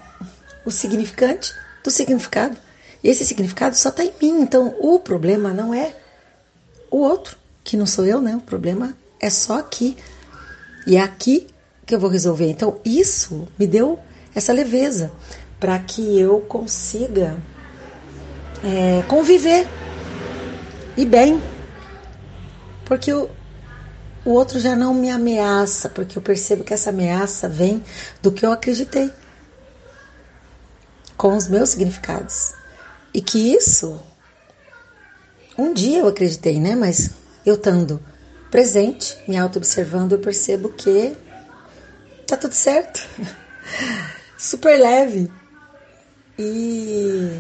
B: o significante do significado. E esse significado só está em mim. Então, o problema não é o outro, que não sou eu, né? O problema é só aqui. E é aqui que eu vou resolver. Então, isso me deu essa leveza para que eu consiga é, conviver e bem. Porque o, o outro já não me ameaça, porque eu percebo que essa ameaça vem do que eu acreditei, com os meus significados. E que isso, um dia eu acreditei, né? Mas eu estando presente, me auto-observando, eu percebo que tá tudo certo. [laughs] Super leve. E,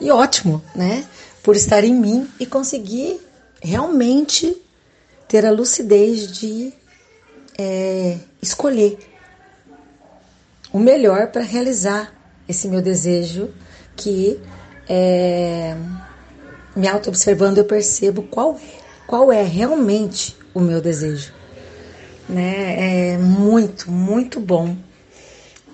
B: e ótimo, né? Por estar em mim e conseguir realmente ter a lucidez de é, escolher o melhor para realizar esse meu desejo que é, me auto-observando eu percebo qual, qual é realmente o meu desejo né? É muito, muito bom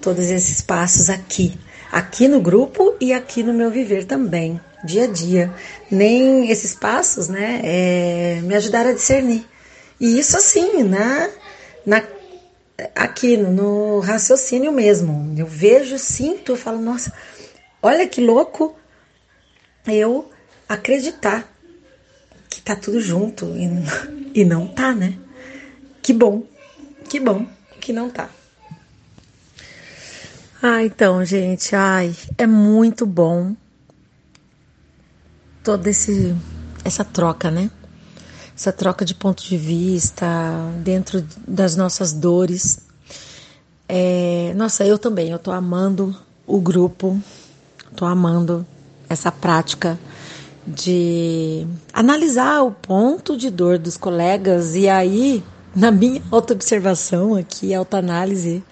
B: todos esses passos aqui, aqui no grupo e aqui no meu viver também, dia a dia. Nem esses passos, né, é, me ajudaram a discernir. E isso assim, na, na aqui no, raciocínio mesmo. Eu vejo, sinto, eu falo, nossa, olha que louco eu acreditar que tá tudo junto e, [laughs] e não tá, né? Que bom, que bom que não tá. Ah, então, gente, ai, é muito bom toda esse essa troca, né? Essa troca de ponto de vista dentro das nossas dores. É, nossa, eu também, eu tô amando o grupo, tô amando essa prática de analisar o ponto de dor dos colegas e aí, na minha autoobservação aqui, autoanálise,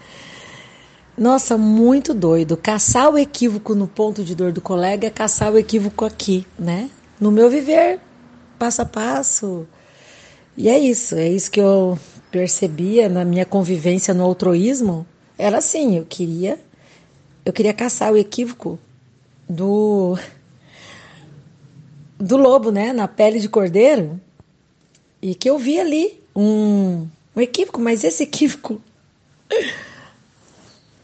B: nossa, muito doido. Caçar o equívoco no ponto de dor do colega é caçar o equívoco aqui, né? No meu viver, passo a passo. E é isso, é isso que eu percebia na minha convivência no altruísmo. Era assim, eu queria eu queria caçar o equívoco do do lobo, né, na pele de cordeiro, e que eu vi ali um, um equívoco, mas esse equívoco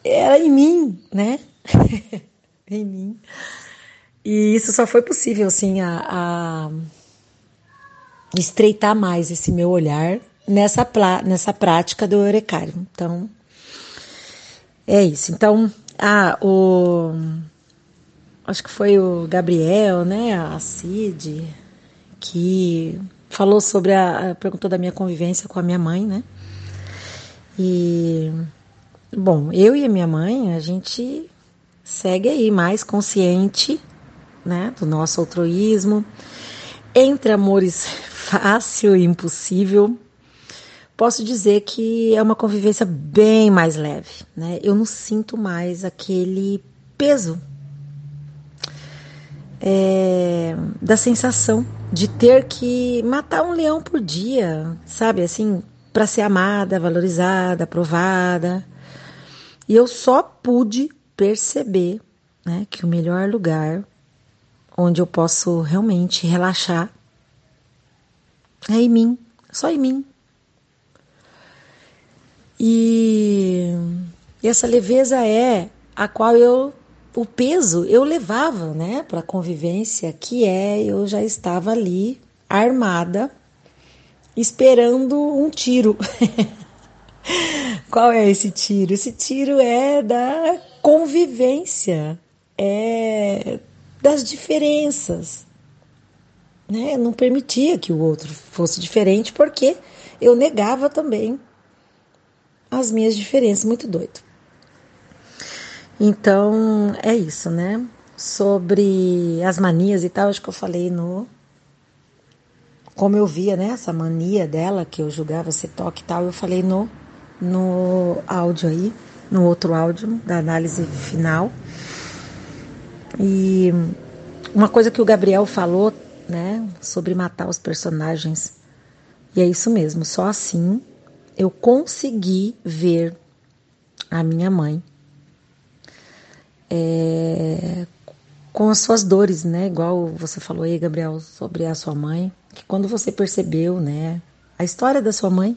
B: era em mim, né? [laughs] em mim. E isso só foi possível, assim, a, a estreitar mais esse meu olhar nessa, nessa prática do Eurecário. Então, é isso. Então, ah, o acho que foi o Gabriel, né, a Cid, que falou sobre a, perguntou da minha convivência com a minha mãe, né? E bom, eu e a minha mãe, a gente segue aí mais consciente, né, do nosso altruísmo, entre amores fácil e impossível. Posso dizer que é uma convivência bem mais leve, né? Eu não sinto mais aquele peso é, da sensação de ter que matar um leão por dia, sabe? Assim, para ser amada, valorizada, aprovada. E eu só pude perceber né, que o melhor lugar onde eu posso realmente relaxar é em mim, só em mim. E, essa leveza é a qual eu o peso eu levava, né, para a convivência, que é eu já estava ali armada, esperando um tiro. [laughs] Qual é esse tiro? Esse tiro é da convivência, é das diferenças. Né? Não permitia que o outro fosse diferente porque eu negava também as minhas diferenças. Muito doido. Então, é isso, né? Sobre as manias e tal, acho que eu falei no. Como eu via, né? Essa mania dela, que eu julgava ser toque e tal, eu falei no, no áudio aí, no outro áudio da análise final. E uma coisa que o Gabriel falou, né, sobre matar os personagens. E é isso mesmo, só assim eu consegui ver a minha mãe é, com as suas dores, né? Igual você falou aí, Gabriel, sobre a sua mãe, que quando você percebeu, né, a história da sua mãe,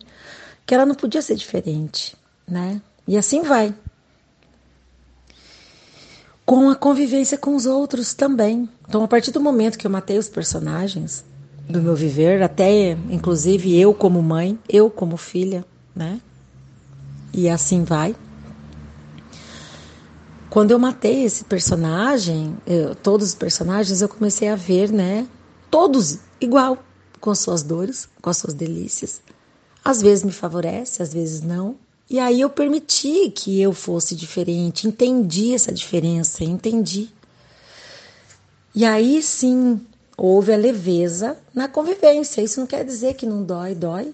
B: que ela não podia ser diferente, né? E assim vai. Com a convivência com os outros também. Então, a partir do momento que eu matei os personagens do meu viver, até inclusive eu como mãe, eu como filha, né? E assim vai. Quando eu matei esse personagem, eu, todos os personagens, eu comecei a ver, né? Todos igual, com as suas dores, com as suas delícias. Às vezes me favorece, às vezes não. E aí eu permiti que eu fosse diferente, entendi essa diferença, entendi. E aí sim houve a leveza na convivência. Isso não quer dizer que não dói, dói.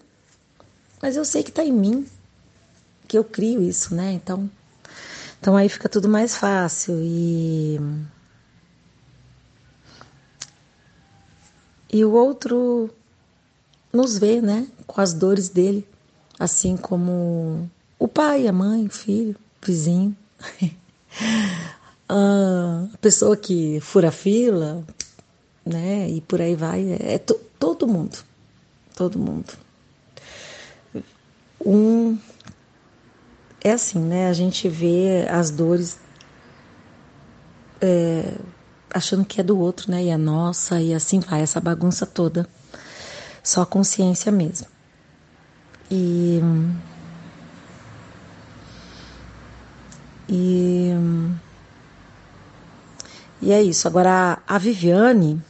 B: Mas eu sei que está em mim, que eu crio isso, né? Então então aí fica tudo mais fácil e e o outro nos vê, né, com as dores dele, assim como o pai, a mãe, o filho, o vizinho. a [laughs] pessoa que fura fila, né, e por aí vai, é todo mundo. Todo mundo. Um é assim, né? A gente vê as dores é, achando que é do outro, né? E é nossa, e assim vai, essa bagunça toda. Só consciência mesmo. E. E. E é isso. Agora, a Viviane,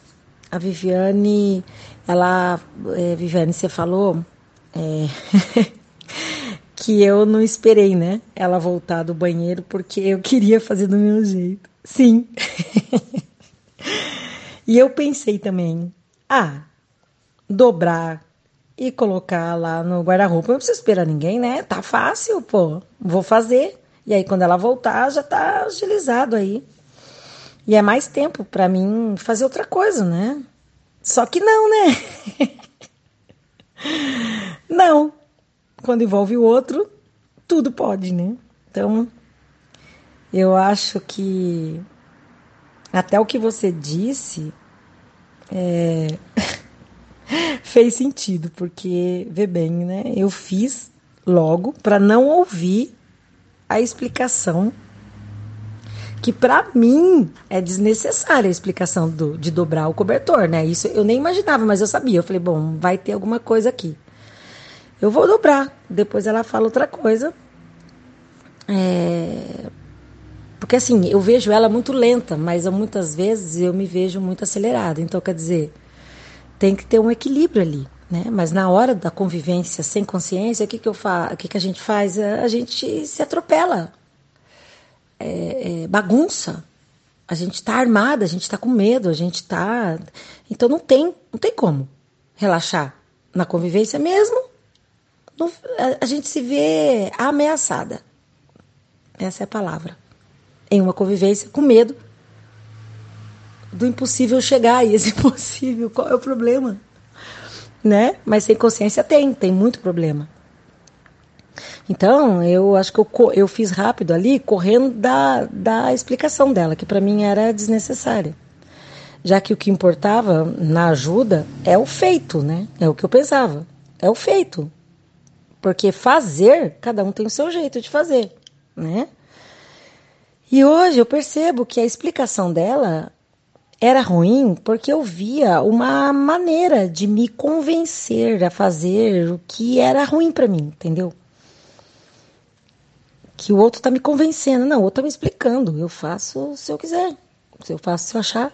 B: a Viviane, ela. É, Viviane, você falou é, [laughs] que eu não esperei, né? Ela voltar do banheiro porque eu queria fazer do meu jeito. Sim. [laughs] e eu pensei também, ah, dobrar e colocar lá no guarda-roupa, não preciso esperar ninguém, né? Tá fácil, pô. Vou fazer. E aí, quando ela voltar, já tá agilizado aí. E é mais tempo para mim fazer outra coisa, né? Só que não, né? [laughs] não. Quando envolve o outro, tudo pode, né? Então, eu acho que até o que você disse é, [laughs] fez sentido, porque, vê bem, né? Eu fiz logo para não ouvir a explicação que para mim é desnecessária a explicação do, de dobrar o cobertor, né? Isso eu nem imaginava, mas eu sabia. Eu falei, bom, vai ter alguma coisa aqui. Eu vou dobrar. Depois ela fala outra coisa. É... Porque assim, eu vejo ela muito lenta, mas muitas vezes eu me vejo muito acelerada. Então, quer dizer, tem que ter um equilíbrio ali. Né? Mas na hora da convivência sem consciência, o que, que, eu fa o que, que a gente faz? A gente se atropela é, é, bagunça. A gente está armada, a gente está com medo, a gente está. Então não tem, não tem como relaxar na convivência mesmo. Não, a, a gente se vê ameaçada. Essa é a palavra. Em uma convivência com medo do impossível chegar. E esse [laughs] impossível, qual é o problema? Né? Mas sem consciência tem, tem muito problema. Então, eu acho que eu, eu fiz rápido ali, correndo da, da explicação dela, que para mim era desnecessária. Já que o que importava na ajuda é o feito, né? É o que eu pensava. É o feito. Porque fazer, cada um tem o seu jeito de fazer, né? E hoje eu percebo que a explicação dela era ruim porque eu via uma maneira de me convencer a fazer o que era ruim para mim, entendeu? que o outro está me convencendo. Não, o outro está me explicando. Eu faço se eu quiser. Eu faço se eu achar.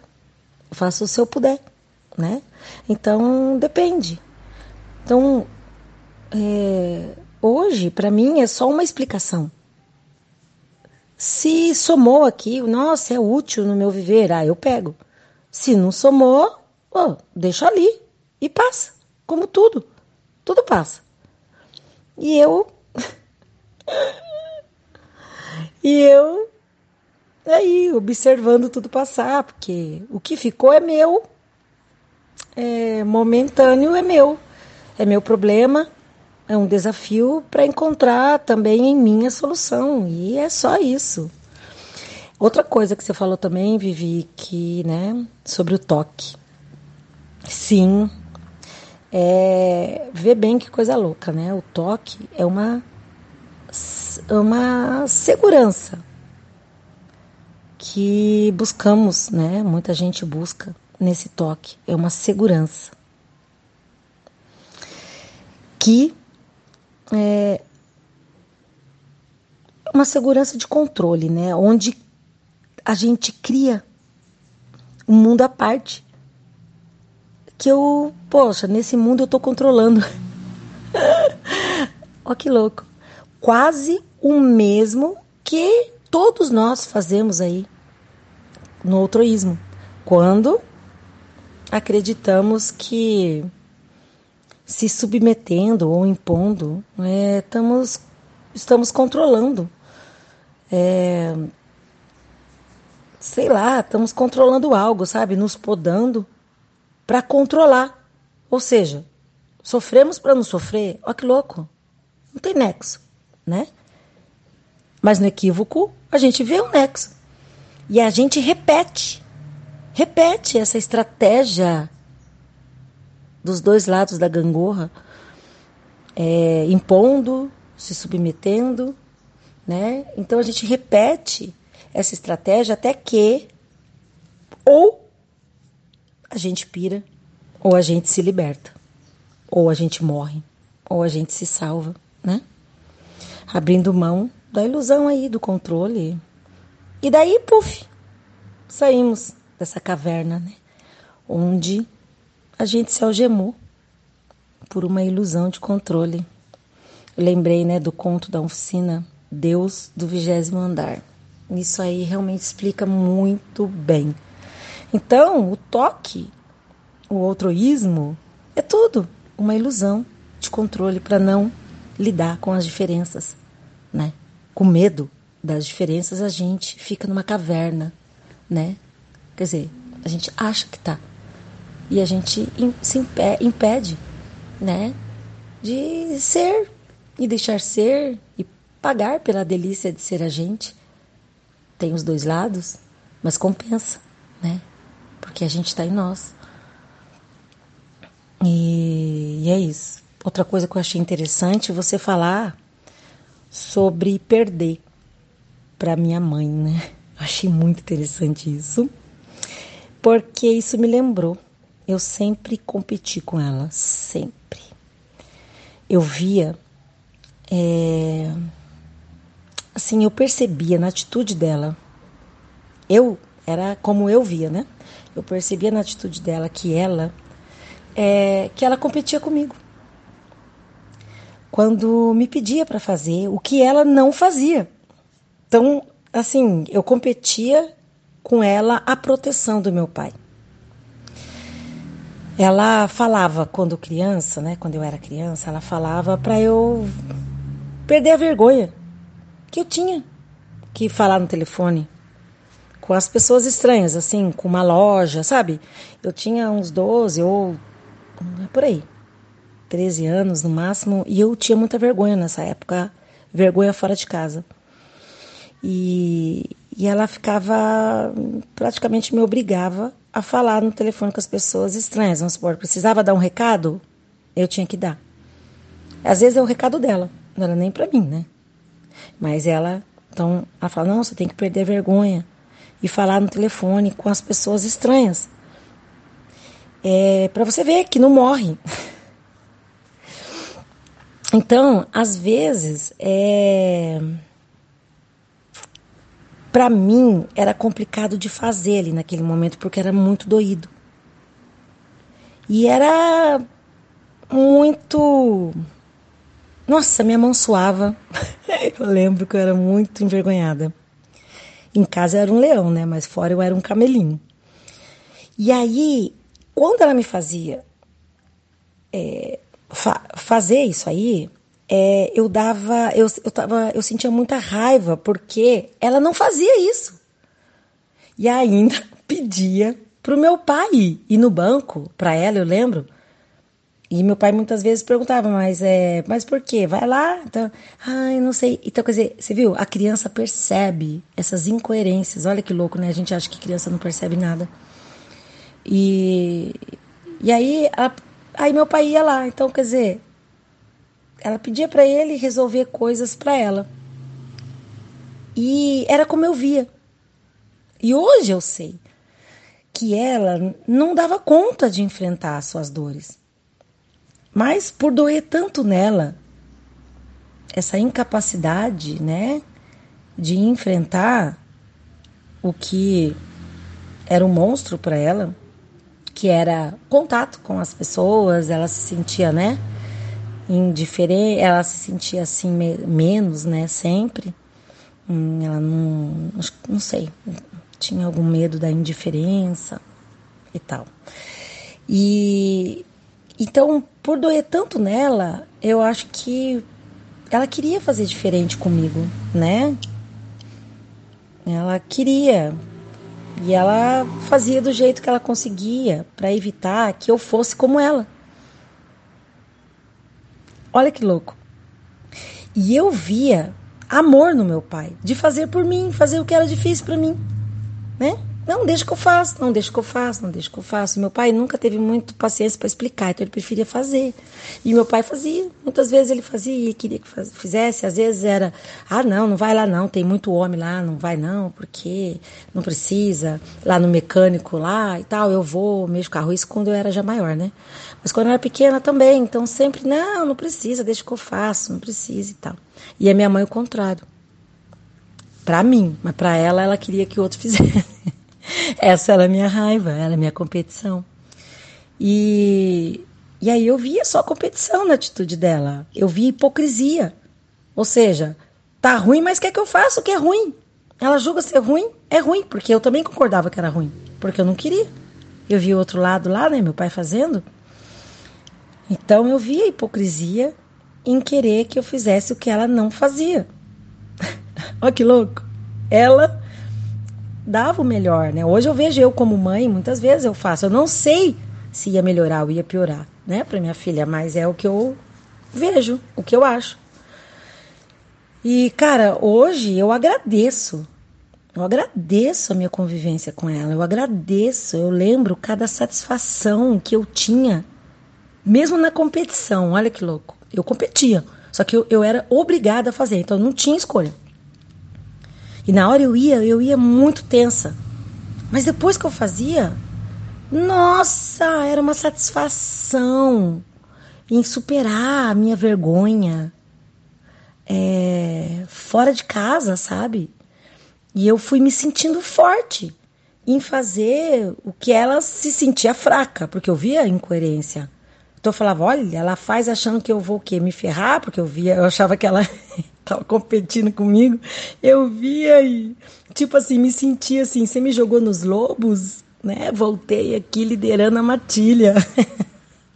B: Eu faço se eu puder, né? Então, depende. Então, é, hoje, para mim, é só uma explicação. Se somou aqui, nossa, é útil no meu viver, ah, eu pego. Se não somou, oh, deixa ali e passa, como tudo. Tudo passa. E eu [laughs] E eu aí observando tudo passar, porque o que ficou é meu, é momentâneo é meu, é meu problema, é um desafio para encontrar também em mim a solução e é só isso. Outra coisa que você falou também, Vivi, que né, sobre o toque. Sim, é, vê bem que coisa louca, né? O toque é uma uma segurança que buscamos, né? Muita gente busca nesse toque, é uma segurança que é uma segurança de controle, né? Onde a gente cria um mundo à parte que eu, poxa, nesse mundo eu tô controlando. [laughs] Ó que louco quase o mesmo que todos nós fazemos aí no altruísmo, quando acreditamos que se submetendo ou impondo, é, estamos, estamos controlando. É, sei lá, estamos controlando algo, sabe? Nos podando para controlar. Ou seja, sofremos para não sofrer. Olha que louco. Não tem nexo né? Mas no equívoco, a gente vê um nexo. E a gente repete, repete essa estratégia dos dois lados da gangorra, é, impondo, se submetendo, né? Então a gente repete essa estratégia até que ou a gente pira ou a gente se liberta. ou a gente morre, ou a gente se salva, né? Abrindo mão da ilusão aí do controle. E daí, puf, saímos dessa caverna, né? Onde a gente se algemou por uma ilusão de controle. Lembrei, né, do conto da oficina Deus do vigésimo andar. Isso aí realmente explica muito bem. Então, o toque, o altruísmo, é tudo uma ilusão de controle para não lidar com as diferenças, né? Com medo das diferenças, a gente fica numa caverna, né? Quer dizer, a gente acha que tá. E a gente se impede, né? De ser e deixar ser e pagar pela delícia de ser a gente tem os dois lados, mas compensa, né? Porque a gente está em nós. E, e é isso. Outra coisa que eu achei interessante você falar sobre perder para minha mãe, né? [laughs] Achei muito interessante isso, porque isso me lembrou. Eu sempre competi com ela, sempre. Eu via é, assim, eu percebia na atitude dela, eu, era como eu via, né? Eu percebia na atitude dela que ela, é, que ela competia comigo. Quando me pedia para fazer o que ela não fazia. Então, assim, eu competia com ela a proteção do meu pai. Ela falava quando criança, né, quando eu era criança, ela falava para eu perder a vergonha que eu tinha que falar no telefone com as pessoas estranhas, assim, com uma loja, sabe? Eu tinha uns 12 ou por aí, 13 anos no máximo, e eu tinha muita vergonha nessa época, vergonha fora de casa. E, e ela ficava, praticamente me obrigava a falar no telefone com as pessoas estranhas. Vamos supor, precisava dar um recado, eu tinha que dar. Às vezes é o recado dela, não era nem para mim, né? Mas ela, então, ela fala: não, você tem que perder vergonha e falar no telefone com as pessoas estranhas. É, para você ver que não morre. [laughs] Então, às vezes, é... para mim era complicado de fazer ali naquele momento porque era muito doído. E era muito nossa, minha mão suava. [laughs] eu lembro que eu era muito envergonhada. Em casa eu era um leão, né? Mas fora eu era um camelinho. E aí, quando ela me fazia é, fa fazer isso aí, é, eu dava, eu, eu, tava, eu sentia muita raiva porque ela não fazia isso. E ainda [laughs] pedia pro meu pai ir no banco, para ela, eu lembro, e meu pai muitas vezes perguntava, mas é, mas por quê? Vai lá? Então, ai, não sei. Então, quer dizer, você viu? A criança percebe essas incoerências. Olha que louco, né? A gente acha que criança não percebe nada. E, e aí, a, aí meu pai ia lá. Então, quer dizer, ela pedia para ele resolver coisas para ela. E era como eu via. E hoje eu sei que ela não dava conta de enfrentar as suas dores. Mas por doer tanto nela, essa incapacidade, né, de enfrentar o que era um monstro para ela, que era contato com as pessoas, ela se sentia, né, indiferente, ela se sentia assim me menos, né, sempre. Hum, ela não, não sei, tinha algum medo da indiferença e tal. E então, por doer tanto nela, eu acho que ela queria fazer diferente comigo, né? Ela queria. E ela fazia do jeito que ela conseguia para evitar que eu fosse como ela. Olha que louco. E eu via amor no meu pai, de fazer por mim, fazer o que era difícil para mim, né? Não, deixa que eu faço, não, deixa que eu faço, não, deixa que eu faço. Meu pai nunca teve muito paciência para explicar, então ele preferia fazer. E meu pai fazia, muitas vezes ele fazia e queria que fizesse, às vezes era, ah, não, não vai lá não, tem muito homem lá, não vai não, porque não precisa, lá no mecânico lá e tal, eu vou, mexo carro, isso quando eu era já maior, né? Mas quando eu era pequena também, então sempre, não, não precisa, deixa que eu faço, não precisa e tal. E a minha mãe o contrário. Para mim, mas para ela, ela queria que o outro fizesse. [laughs] [laughs] Essa era a minha raiva, era a minha competição. E, e aí eu via só competição na atitude dela. Eu via hipocrisia. Ou seja, tá ruim, mas quer que eu faça o que é ruim. Ela julga ser ruim, é ruim, porque eu também concordava que era ruim, porque eu não queria. Eu via o outro lado lá, né, meu pai fazendo. Então eu via hipocrisia em querer que eu fizesse o que ela não fazia. [laughs] Olha que louco. Ela dava o melhor, né? Hoje eu vejo eu como mãe, muitas vezes eu faço. Eu não sei se ia melhorar ou ia piorar, né, para minha filha, mas é o que eu vejo, o que eu acho. E, cara, hoje eu agradeço. Eu agradeço a minha convivência com ela. Eu agradeço, eu lembro cada satisfação que eu tinha, mesmo na competição. Olha que louco. Eu competia, só que eu, eu era obrigada a fazer, então eu não tinha escolha. E na hora eu ia, eu ia muito tensa. Mas depois que eu fazia, nossa, era uma satisfação em superar a minha vergonha é, fora de casa, sabe? E eu fui me sentindo forte em fazer o que ela se sentia fraca, porque eu via a incoerência. Então eu falava, olha, ela faz achando que eu vou o quê? Me ferrar, porque eu via, eu achava que ela [laughs] estava competindo comigo. Eu via e, tipo assim, me sentia assim, você me jogou nos lobos, né? Voltei aqui liderando a matilha.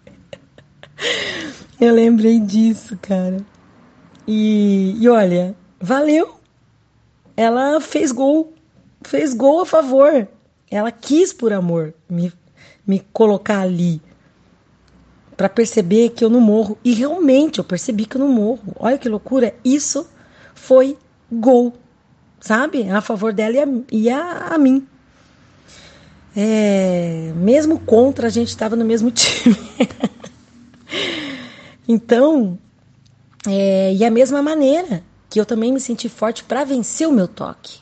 B: [laughs] eu lembrei disso, cara. E, e olha, valeu. Ela fez gol, fez gol a favor. Ela quis, por amor, me, me colocar ali para perceber que eu não morro. E realmente eu percebi que eu não morro. Olha que loucura. Isso foi gol, sabe? A favor dela e a, e a, a mim. É, mesmo contra, a gente estava no mesmo [laughs] time. então, é, e a mesma maneira que eu também me senti forte para vencer o meu toque.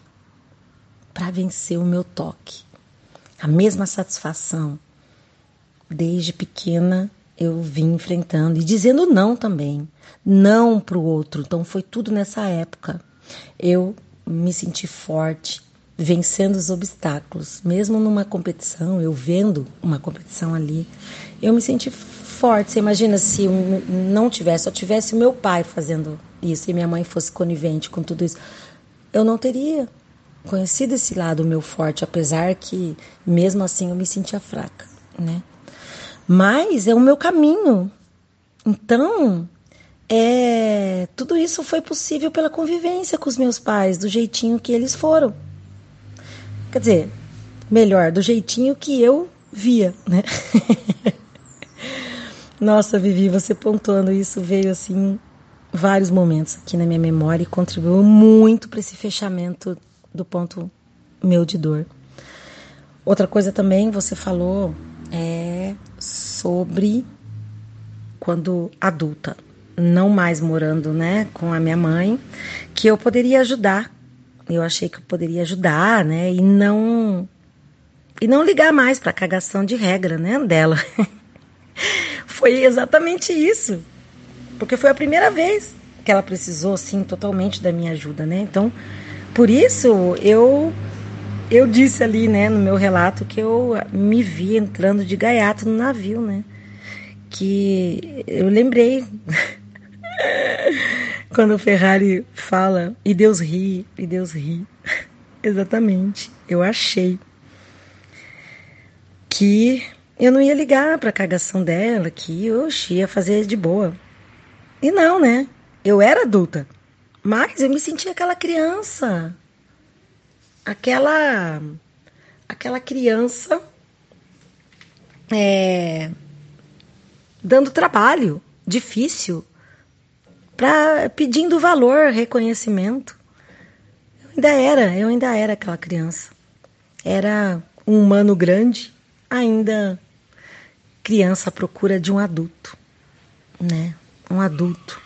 B: Para vencer o meu toque. A mesma satisfação. Desde pequena eu vim enfrentando e dizendo não também, não para o outro. Então foi tudo nessa época. Eu me senti forte, vencendo os obstáculos, mesmo numa competição, eu vendo uma competição ali, eu me senti forte. Você imagina se não tivesse, só tivesse o meu pai fazendo isso e minha mãe fosse conivente com tudo isso, eu não teria conhecido esse lado meu forte, apesar que mesmo assim eu me sentia fraca, né? Mas é o meu caminho. Então, é, tudo isso foi possível pela convivência com os meus pais, do jeitinho que eles foram. Quer dizer, melhor, do jeitinho que eu via, né? [laughs] Nossa, Vivi, você pontuando isso veio assim vários momentos aqui na minha memória e contribuiu muito para esse fechamento do ponto meu de dor. Outra coisa também, você falou é sobre quando adulta, não mais morando, né, com a minha mãe, que eu poderia ajudar. Eu achei que eu poderia ajudar, né, e não e não ligar mais para a cagação de regra, né, dela. [laughs] foi exatamente isso. Porque foi a primeira vez que ela precisou assim totalmente da minha ajuda, né? Então, por isso eu eu disse ali, né, no meu relato que eu me vi entrando de gaiato no navio, né? Que eu lembrei [laughs] quando o Ferrari fala e Deus ri, e Deus ri. [laughs] Exatamente. Eu achei que eu não ia ligar para a cagação dela, que eu ia fazer de boa. E não, né? Eu era adulta, mas eu me sentia aquela criança aquela aquela criança é, dando trabalho difícil para pedindo valor, reconhecimento. Eu ainda era, eu ainda era aquela criança. era um humano grande, ainda criança à procura de um adulto, né? Um adulto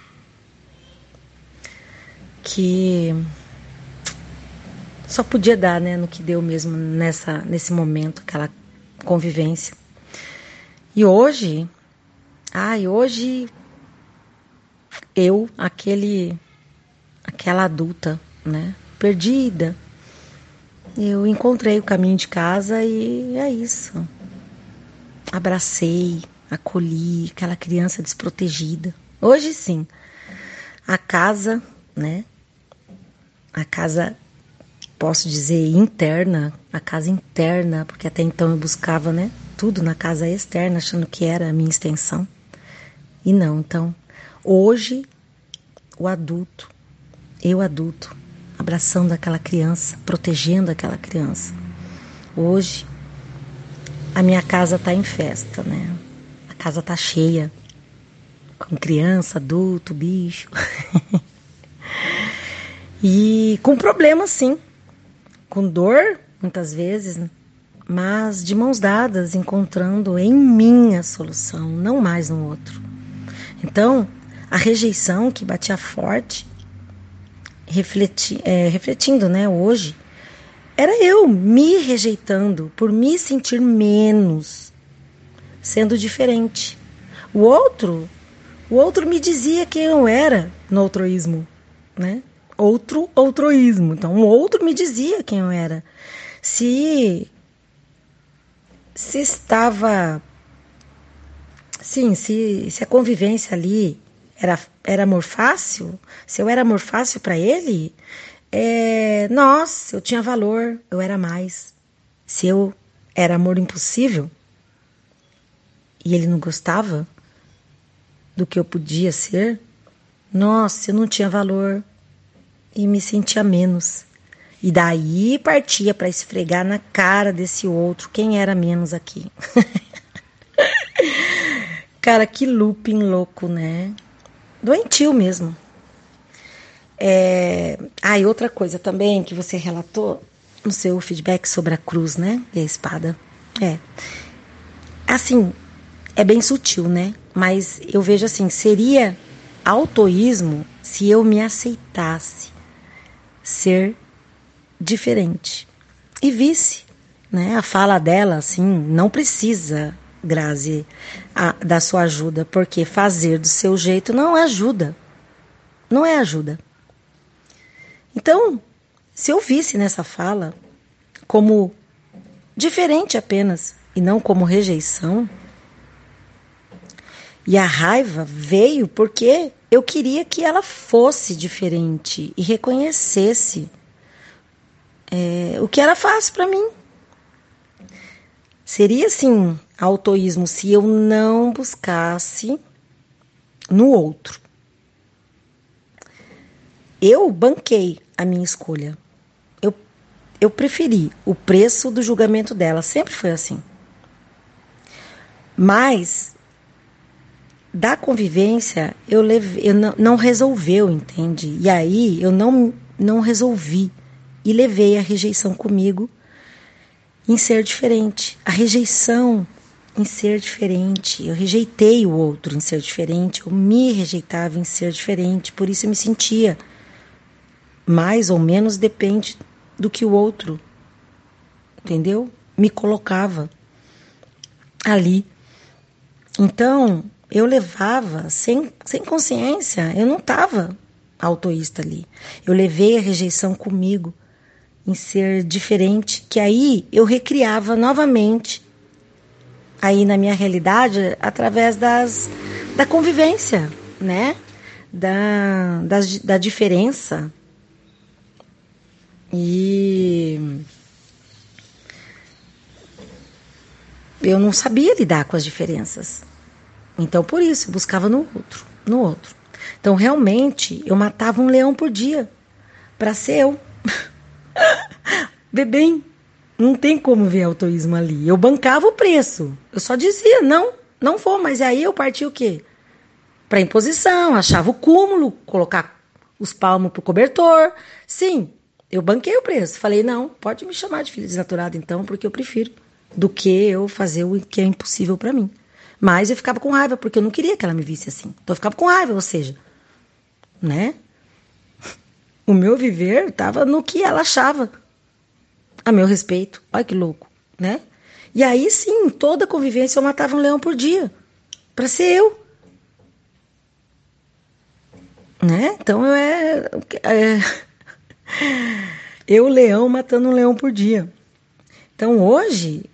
B: que só podia dar, né, no que deu mesmo nessa nesse momento, aquela convivência. E hoje, ai, hoje eu, aquele aquela adulta, né, perdida, eu encontrei o caminho de casa e é isso. Abracei, acolhi aquela criança desprotegida. Hoje sim, a casa, né? A casa, posso dizer, interna, a casa interna, porque até então eu buscava, né? Tudo na casa externa, achando que era a minha extensão. E não, então, hoje, o adulto, eu adulto, abraçando aquela criança, protegendo aquela criança. Hoje, a minha casa está em festa, né? A casa está cheia, com criança, adulto, bicho. [laughs] e com problemas, sim. Com dor, muitas vezes, mas de mãos dadas, encontrando em mim a solução, não mais no outro. Então, a rejeição que batia forte refleti, é, refletindo, né, hoje, era eu me rejeitando por me sentir menos, sendo diferente. O outro, o outro me dizia quem eu era no outroísmo, né? Outro outroísmo. Então, o outro me dizia quem eu era. Se se estava sim, se, se a convivência ali era, era amor fácil, se eu era amor fácil para ele, é, nossa, eu tinha valor, eu era mais. Se eu era amor impossível e ele não gostava do que eu podia ser, nossa, eu não tinha valor e me sentia menos. E daí partia para esfregar na cara desse outro quem era menos aqui. [laughs] Cara, que looping louco, né? doentio mesmo. É... Ah, e outra coisa também que você relatou no seu feedback sobre a cruz, né? E a espada. É. Assim, é bem sutil, né? Mas eu vejo assim, seria autoísmo se eu me aceitasse ser diferente e visse, né? A fala dela assim, não precisa Grazi, a, da sua ajuda, porque fazer do seu jeito não ajuda. Não é ajuda. Então, se eu visse nessa fala como diferente apenas e não como rejeição, e a raiva veio porque eu queria que ela fosse diferente e reconhecesse é, o que era fácil para mim. Seria assim autoísmo se eu não buscasse no outro. Eu banquei a minha escolha. Eu, eu preferi o preço do julgamento dela. Sempre foi assim. Mas da convivência eu, levei, eu não, não resolveu, entende? E aí eu não, não resolvi e levei a rejeição comigo em ser diferente. A rejeição em ser diferente. Eu rejeitei o outro em ser diferente, eu me rejeitava em ser diferente, por isso eu me sentia mais ou menos depende do que o outro, entendeu? Me colocava ali. Então, eu levava sem, sem consciência, eu não estava autoísta ali. Eu levei a rejeição comigo em ser diferente, que aí eu recriava novamente aí na minha realidade através das, da convivência, né? Da, da, da diferença. E eu não sabia lidar com as diferenças. Então, por isso, buscava no outro, no outro. Então, realmente, eu matava um leão por dia para ser eu. [laughs] Bebem, não tem como ver autoísmo ali. Eu bancava o preço. Eu só dizia, não, não vou. Mas aí eu parti o quê? Para imposição, achava o cúmulo, colocar os palmos pro cobertor. Sim, Eu banquei o preço. Falei, não, pode me chamar de filha desnaturada então, porque eu prefiro do que eu fazer o que é impossível para mim. Mas eu ficava com raiva, porque eu não queria que ela me visse assim. Então eu ficava com raiva, ou seja, né? O meu viver estava no que ela achava a meu respeito. Olha que louco, né? E aí sim, toda convivência eu matava um leão por dia. Para ser eu. Né? Então eu é, é [laughs] eu leão matando um leão por dia. Então hoje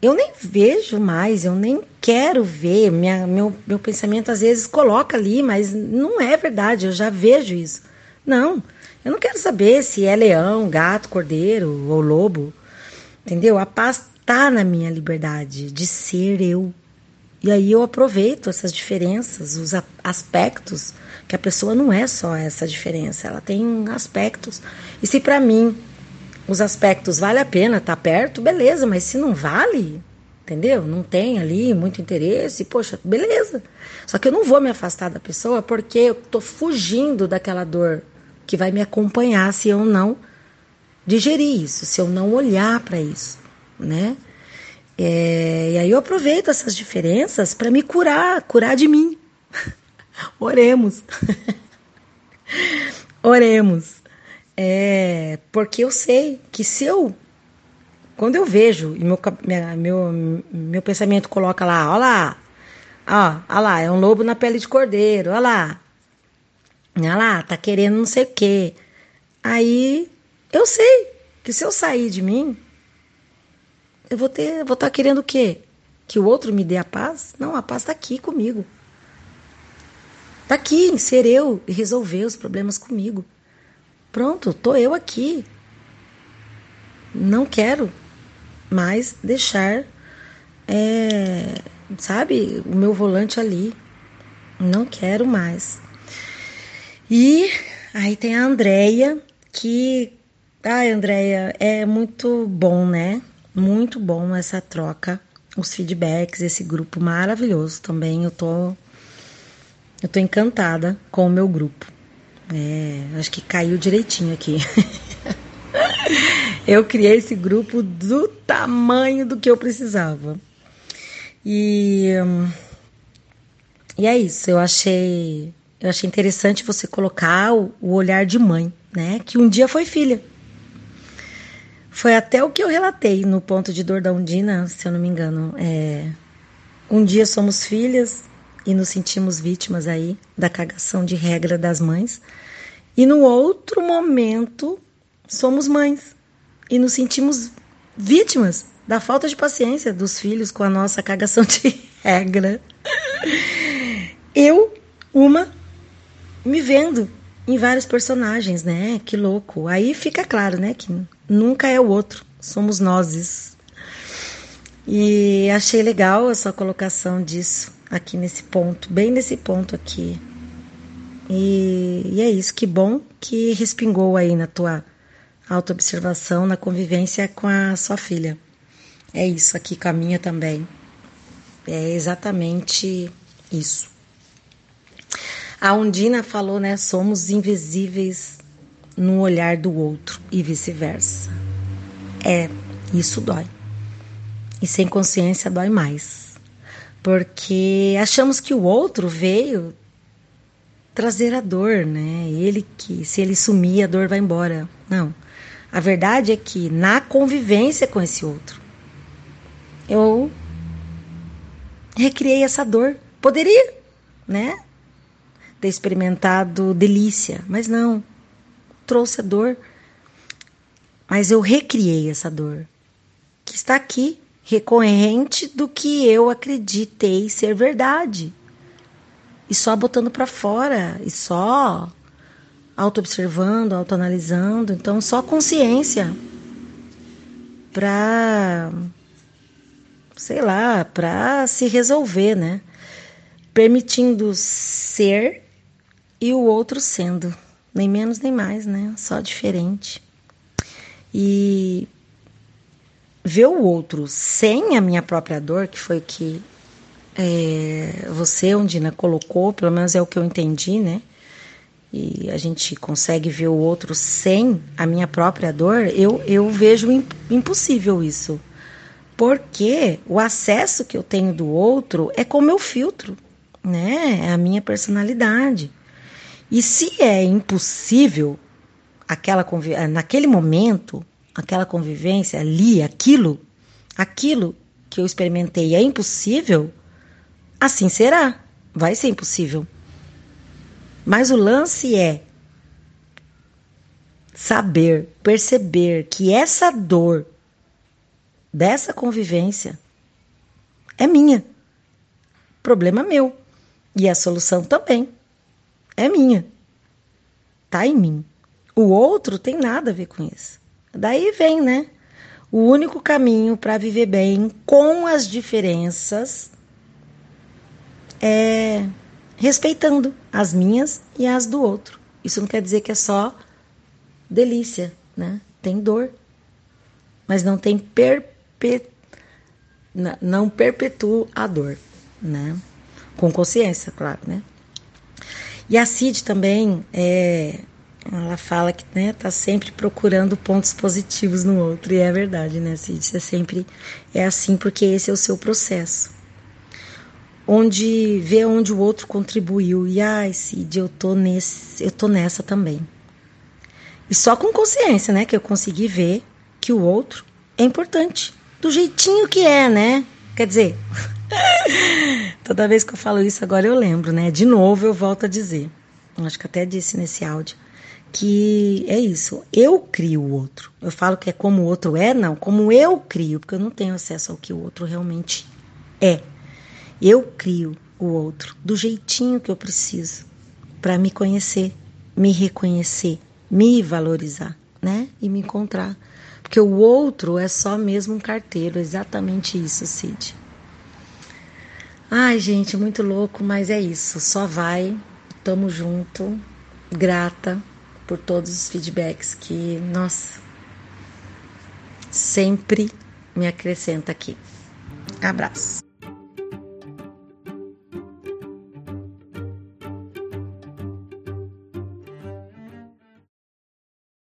B: eu nem vejo mais, eu nem quero ver. Minha, meu, meu pensamento às vezes coloca ali, mas não é verdade, eu já vejo isso. Não, eu não quero saber se é leão, gato, cordeiro ou lobo. Entendeu? A paz está na minha liberdade de ser eu. E aí eu aproveito essas diferenças, os aspectos, que a pessoa não é só essa diferença, ela tem aspectos. E se para mim os aspectos vale a pena estar tá perto, beleza, mas se não vale, entendeu? Não tem ali muito interesse, poxa, beleza. Só que eu não vou me afastar da pessoa porque eu tô fugindo daquela dor que vai me acompanhar se eu não digerir isso, se eu não olhar para isso, né? É, e aí eu aproveito essas diferenças para me curar, curar de mim. [laughs] Oremos. [laughs] Oremos. É, porque eu sei que se eu. Quando eu vejo e meu, meu, meu pensamento coloca lá, olha lá, ó, olha lá, é um lobo na pele de cordeiro, olha lá, olha lá, tá querendo não sei o quê. Aí eu sei que se eu sair de mim, eu vou ter, vou estar tá querendo o quê? Que o outro me dê a paz? Não, a paz está aqui comigo. Está aqui em ser eu e resolver os problemas comigo. Pronto, tô eu aqui. Não quero mais deixar, é, sabe, o meu volante ali. Não quero mais. E aí tem a Andrea, que. Ai, Andrea, é muito bom, né? Muito bom essa troca, os feedbacks, esse grupo maravilhoso também. Eu tô, eu tô encantada com o meu grupo. É, acho que caiu direitinho aqui. [laughs] eu criei esse grupo do tamanho do que eu precisava. E, e é isso, eu achei, eu achei interessante você colocar o, o olhar de mãe, né? Que um dia foi filha. Foi até o que eu relatei no ponto de dor da Undina, se eu não me engano. É, um dia somos filhas, e nos sentimos vítimas aí da cagação de regra das mães. E no outro momento, somos mães e nos sentimos vítimas da falta de paciência dos filhos com a nossa cagação de [laughs] regra. Eu, uma, me vendo em vários personagens, né? Que louco. Aí fica claro, né? Que nunca é o outro, somos nós. E achei legal a sua colocação disso aqui nesse ponto, bem nesse ponto aqui. E, e é isso, que bom que respingou aí na tua autoobservação, na convivência com a sua filha. É isso aqui com a minha também. É exatamente isso. A Undina falou, né? Somos invisíveis no olhar do outro e vice-versa. É, isso dói. E sem consciência dói mais porque achamos que o outro veio trazer a dor, né? Ele que se ele sumir a dor vai embora. Não. A verdade é que na convivência com esse outro, eu recriei essa dor. Poderia, né? Ter experimentado delícia, mas não. Trouxe a dor. Mas eu recriei essa dor que está aqui recorrente do que eu acreditei ser verdade. E só botando para fora, e só auto-observando, auto-analisando. Então, só consciência para, sei lá, para se resolver, né? Permitindo ser e o outro sendo, nem menos nem mais, né? Só diferente. E ver o outro sem a minha própria dor, que foi o que é, você, Ondina, colocou, pelo menos é o que eu entendi, né? E a gente consegue ver o outro sem a minha própria dor, eu, eu vejo impossível isso. Porque o acesso que eu tenho do outro é como eu filtro, né? É a minha personalidade. E se é impossível aquela naquele momento, aquela convivência ali, aquilo, aquilo que eu experimentei é impossível, assim será. Vai ser impossível. Mas o lance é saber, perceber que essa dor dessa convivência é minha. Problema meu. E a solução também é minha. Tá em mim. O outro tem nada a ver com isso. Daí vem, né? O único caminho para viver bem com as diferenças é respeitando as minhas e as do outro. Isso não quer dizer que é só delícia, né? Tem dor, mas não tem perpe... não perpetua a dor, né? Com consciência, claro, né? E a Cid também é, ela fala que né, tá sempre procurando pontos positivos no outro e é verdade, né, Cid? Você sempre é assim porque esse é o seu processo onde vê onde o outro contribuiu e ai, Cid, eu tô nesse, eu tô nessa também. E só com consciência, né, que eu consegui ver que o outro é importante, do jeitinho que é, né? Quer dizer, [laughs] toda vez que eu falo isso agora eu lembro, né? De novo eu volto a dizer. Acho que até disse nesse áudio que é isso. Eu crio o outro. Eu falo que é como o outro é, não, como eu crio, porque eu não tenho acesso ao que o outro realmente é. Eu crio o outro do jeitinho que eu preciso para me conhecer, me reconhecer, me valorizar, né? E me encontrar. Porque o outro é só mesmo um carteiro, exatamente isso, Cid. Ai, gente, muito louco, mas é isso. Só vai. Tamo junto. Grata por todos os feedbacks que, nossa, sempre me acrescenta aqui. Abraço.